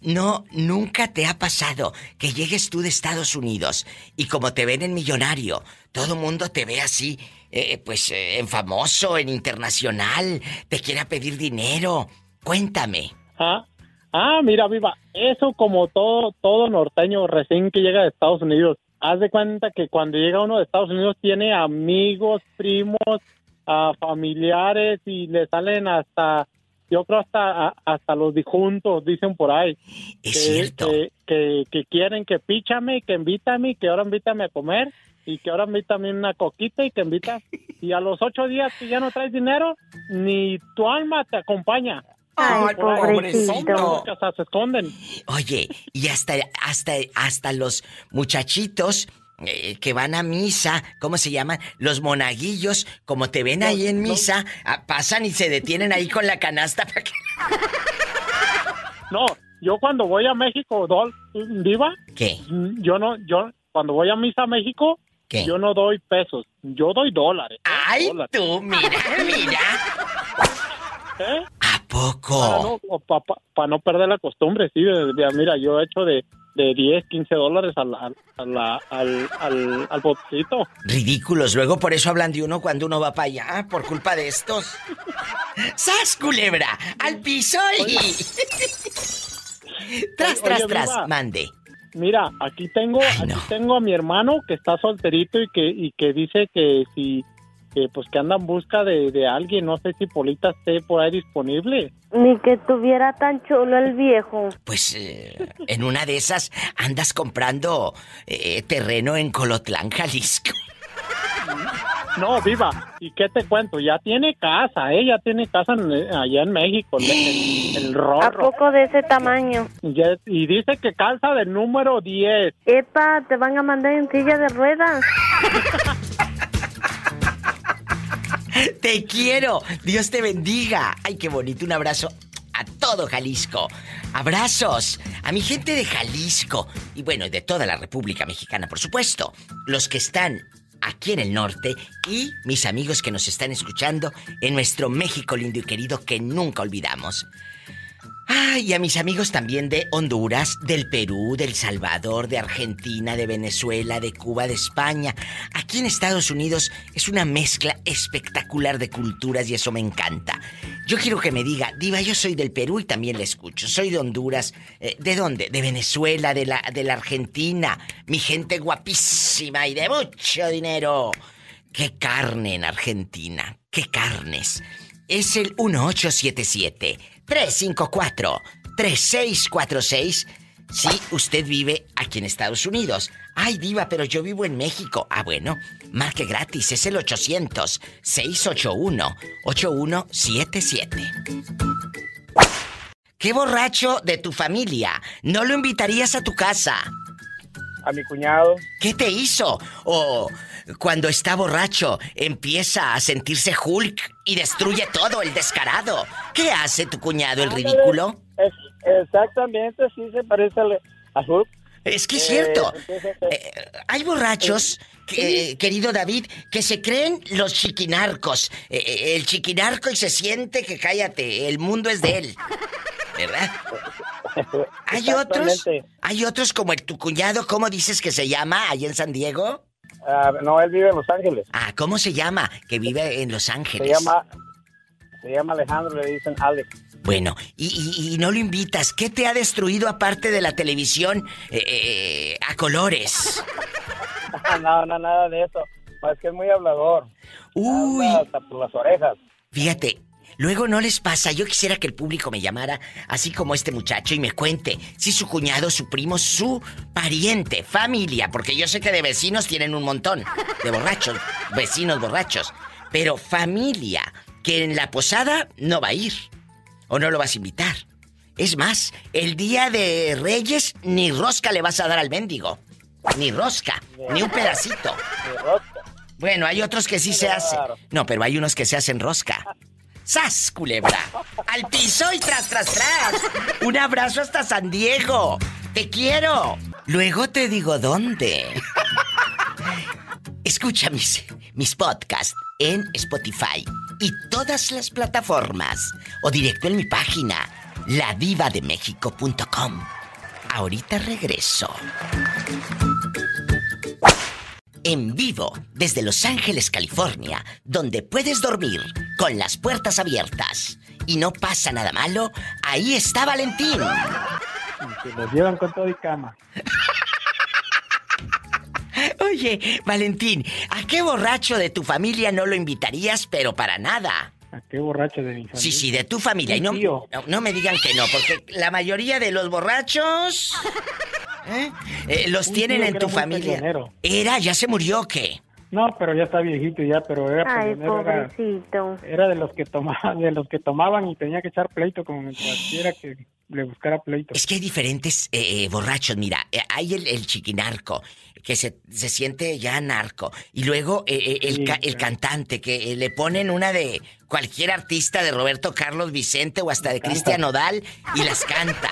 S1: No, nunca te ha pasado que llegues tú de Estados Unidos y como te ven en millonario, todo mundo te ve así, eh, pues eh, en famoso, en internacional, te quiera pedir dinero. Cuéntame.
S25: Ah, ah, mira, Viva, eso como todo, todo norteño recién que llega de Estados Unidos. Haz de cuenta que cuando llega uno de Estados Unidos tiene amigos, primos, ah, familiares y le salen hasta, yo creo hasta, a- hasta los dijuntos, dicen por ahí.
S1: Es
S25: que,
S1: cierto.
S25: Que, que, que quieren que píchame, que invítame, que ahora invítame a comer y que ahora invítame una coquita y que invita. Y a los ocho días que ya no traes dinero, ni tu alma te acompaña.
S1: Ay, pobrecito.
S25: se esconden.
S1: Oye, y hasta, hasta, hasta los muchachitos eh, que van a misa, ¿cómo se llaman? Los monaguillos, como te ven ahí en misa, ah, pasan y se detienen ahí con la canasta para que...
S25: No, yo cuando voy a México, Dol, Diva,
S1: ¿Qué?
S25: yo no, yo cuando voy a misa a México,
S1: ¿Qué?
S25: yo no doy pesos, yo doy dólares. ¿eh?
S1: Ay,
S25: Dólares.
S1: tú, mira, mira.
S25: ¿Eh?
S1: ¿A poco?
S25: Para no, no perder la costumbre, sí. mira, yo he hecho de, de 10, 15 dólares al, al, al, al, al, botecito.
S1: Ridículos, luego por eso hablan de uno cuando uno va para allá, por culpa de estos. ¡Sas, culebra! ¡Al piso y... tras,
S25: Oye,
S1: tras,
S25: Viva.
S1: tras, mande.
S25: Mira, aquí tengo, aquí tengo a mi hermano que está solterito y que, y que dice que si, que pues que anda en busca de, de alguien, no sé si Polita esté por ahí disponible.
S31: Ni que tuviera tan chulo el viejo.
S1: Pues eh, en una de esas andas comprando eh, terreno en Colotlán, Jalisco.
S25: No, viva. ¿Y qué te cuento? Ya tiene casa, ¿eh? Ya tiene casa en- allá en México, en, en- en el
S31: ¿A poco de ese tamaño?
S25: Ya- y dice que calza del número 10.
S31: Epa, te van a mandar en silla de ruedas.
S1: Te quiero. Dios te bendiga. Ay, qué bonito. Un abrazo a todo Jalisco. Abrazos a mi gente de Jalisco. Y bueno, de toda la República Mexicana, por supuesto. Los que están aquí en el norte y mis amigos que nos están escuchando en nuestro México lindo y querido que nunca olvidamos. Ay, a mis amigos también de Honduras, del Perú, del Salvador, de Argentina, de Venezuela, de Cuba, de España. Aquí en Estados Unidos es una mezcla espectacular de culturas y eso me encanta. Yo quiero que me diga, Diva, yo soy del Perú y también le escucho. Soy de Honduras. Eh, ¿De dónde? De Venezuela, de la, de la Argentina. Mi gente guapísima y de mucho dinero. ¡Qué carne en Argentina! ¡Qué carnes! Es el 1877 354 3646 si usted vive aquí en Estados Unidos. Ay, diva, pero yo vivo en México. Ah, bueno, marque gratis, es el 800-681-8177. ¿Qué borracho de tu familia no lo invitarías a tu casa?
S32: A mi cuñado.
S1: ¿Qué te hizo? O cuando está borracho empieza a sentirse Hulk y destruye todo el descarado. ¿Qué hace tu cuñado, el ridículo?
S32: Es, exactamente, sí se parece a Hulk.
S1: Es que es
S32: Eh,
S1: cierto.
S32: empieza-
S1: Eh, hay borrachos, que- querido David, que se creen los chiquinarcos. Eh, eh, el chiquinarco y se siente que cállate, el mundo es de él. ¿Verdad? Hay otros, hay otros como el tu cuñado, ¿cómo dices que se llama ahí en San Diego?
S32: Ah, no, él vive en Los Ángeles.
S1: Ah, ¿cómo se llama? Que vive en Los
S32: Se
S1: Ángeles.
S32: llama, se llama Alejandro, le dicen Alex.
S1: Bueno, y, y- y no lo invitas. ¿Qué te ha destruido aparte de la televisión eh, eh, a colores?
S32: no, no, nada de eso. Es que es muy hablador.
S1: Uy.
S32: Hasta por las orejas.
S1: Fíjate, luego no les pasa. Yo quisiera que el público me llamara, así como este muchacho, y me cuente si su cuñado, su primo, su pariente, familia, porque yo sé que de vecinos tienen un montón, de borrachos, vecinos borrachos, pero familia que en la posada no va a ir, o no lo vas a invitar. Es más, el día de Reyes ni rosca le vas a dar al mendigo. Ni rosca, ni un pedacito. Bueno, hay otros que sí se hacen. No, pero hay unos que se hacen rosca. ¡Sas, culebra! ¡Al piso y tras, tras, tras! ¡Un abrazo hasta San Diego! ¡Te quiero! Luego te digo dónde. Escucha mis, mis podcasts en Spotify y todas las plataformas. O directo en mi página, ladivademéxico.com. Ahorita regreso. En vivo desde Los Ángeles, California, donde puedes dormir con las puertas abiertas y no pasa nada malo, ahí está Valentín.
S25: Que los llevan con todo y cama.
S1: Oye, Valentín, ¿a qué borracho de tu familia no lo invitarías, pero para nada?
S25: ¿A qué borracho de mi familia?
S1: Sí, sí, de tu familia. Y no, no me digan que no, porque la mayoría de los borrachos ¿eh? Eh, los
S25: Un
S1: tienen en tu familia. ¿Era? ¿Ya se murió o qué?
S25: No, pero ya está viejito ya, pero era
S31: Ay,
S25: era,
S31: pobrecito.
S25: era de los que tomaban, de los que tomaban y tenía que echar pleito con cualquiera que le buscara pleito.
S1: Es que hay diferentes eh, eh, borrachos. Mira, hay el, el chiquinarco, que se, se siente ya narco. Y luego eh, el, ca- el cantante, que eh, le ponen una de cualquier artista, de Roberto Carlos Vicente o hasta de Cristian Nodal, y las canta.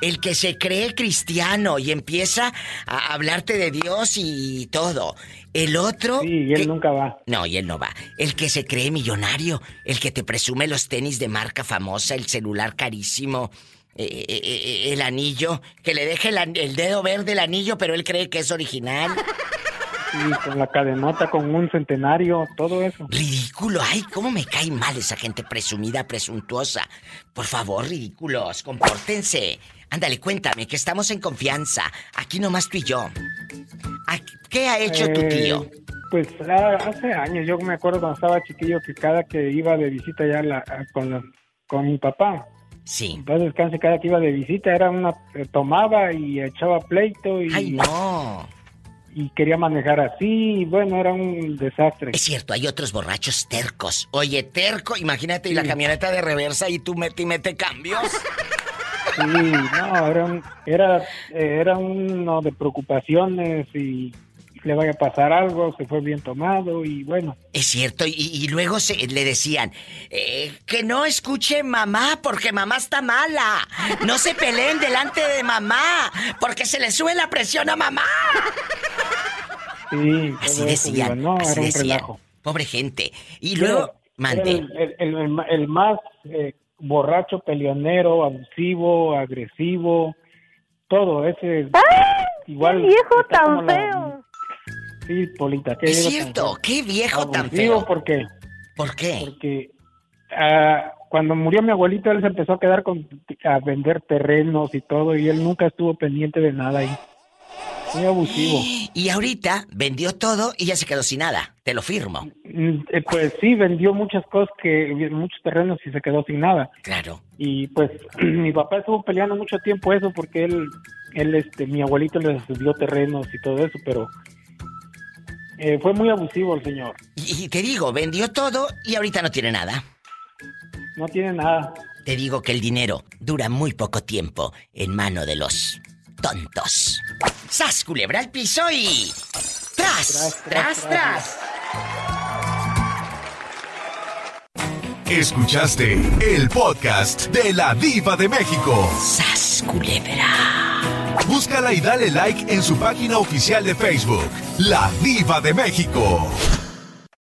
S1: El que se cree cristiano y empieza a hablarte de Dios y todo. El otro.
S25: Sí, y él nunca va.
S1: No, y él no va. El que se cree millonario, el que te presume los tenis de marca famosa, el celular carísimo, eh, eh, eh, el anillo, que le deje el, el dedo verde el anillo, pero él cree que es original.
S25: Y con la cadenota, con un centenario, todo eso.
S1: Ridículo, ay, cómo me cae mal esa gente presumida, presuntuosa. Por favor, ridículos, compórtense. Ándale, cuéntame, que estamos en confianza. Aquí nomás tú y yo. ¿A- ¿Qué ha hecho tu
S25: Eh,
S1: tío?
S25: Pues ah, hace años, yo me acuerdo cuando estaba chiquillo que cada que iba de visita ya la- a- con, la- con mi papá.
S1: Sí.
S25: Entonces, descanse, cada que iba de visita era una. eh, tomaba y echaba pleito y.
S1: ¡Ay, no!
S25: Y quería manejar así, y bueno, era un desastre.
S1: Es cierto, hay otros borrachos tercos. Oye, terco, imagínate, y la camioneta de reversa y tú mete y mete cambios.
S25: Sí, no, era, un- era, eh, era uno de preocupaciones y le vaya a pasar algo, se fue bien tomado y bueno.
S1: Es cierto, y, y luego se, le decían eh, que no escuche mamá porque mamá está mala. No se peleen delante de mamá porque se le sube la presión a mamá.
S25: Sí,
S1: Así decían,
S25: no,
S1: así
S25: era un
S1: decían.
S25: relajo.
S1: Pobre gente. Y luego, mande.
S25: El, el- el- el más eh, borracho, peleonero, abusivo, agresivo, todo ese igual
S6: ¡Qué viejo tan
S25: la-
S6: feo!
S25: Sí, Polita, qué
S1: Es cierto,
S25: tan
S1: qué viejo tan
S25: Abusivo,
S1: feo.
S25: ¿Por qué?
S1: ¿Por qué?
S25: Porque ah, cuando murió mi abuelito, él se empezó a quedar con, a vender terrenos y todo, y él nunca estuvo pendiente de nada ahí. Muy abusivo.
S1: Y ahorita vendió todo y ya se quedó sin nada. Te lo firmo.
S25: Mm, eh, Pues sí, vendió muchas cosas, que muchos terrenos y se quedó sin nada.
S1: Claro.
S25: Y pues mi papá estuvo peleando mucho tiempo eso porque él, él este, mi abuelito le dio terrenos y todo eso, pero eh, fue muy abusivo el señor.
S1: Y, y te digo, vendió todo y ahorita no tiene nada.
S25: No tiene nada.
S1: Te digo que el dinero dura muy poco tiempo en mano de los tontos. ¡Sas, culebra al piso y... ¡Tras, tras, tras!
S7: Escuchaste el podcast de la Diva de México.
S1: ¡Sas, culebra!
S7: Búscala y dale like en su página oficial de Facebook, La Diva de México.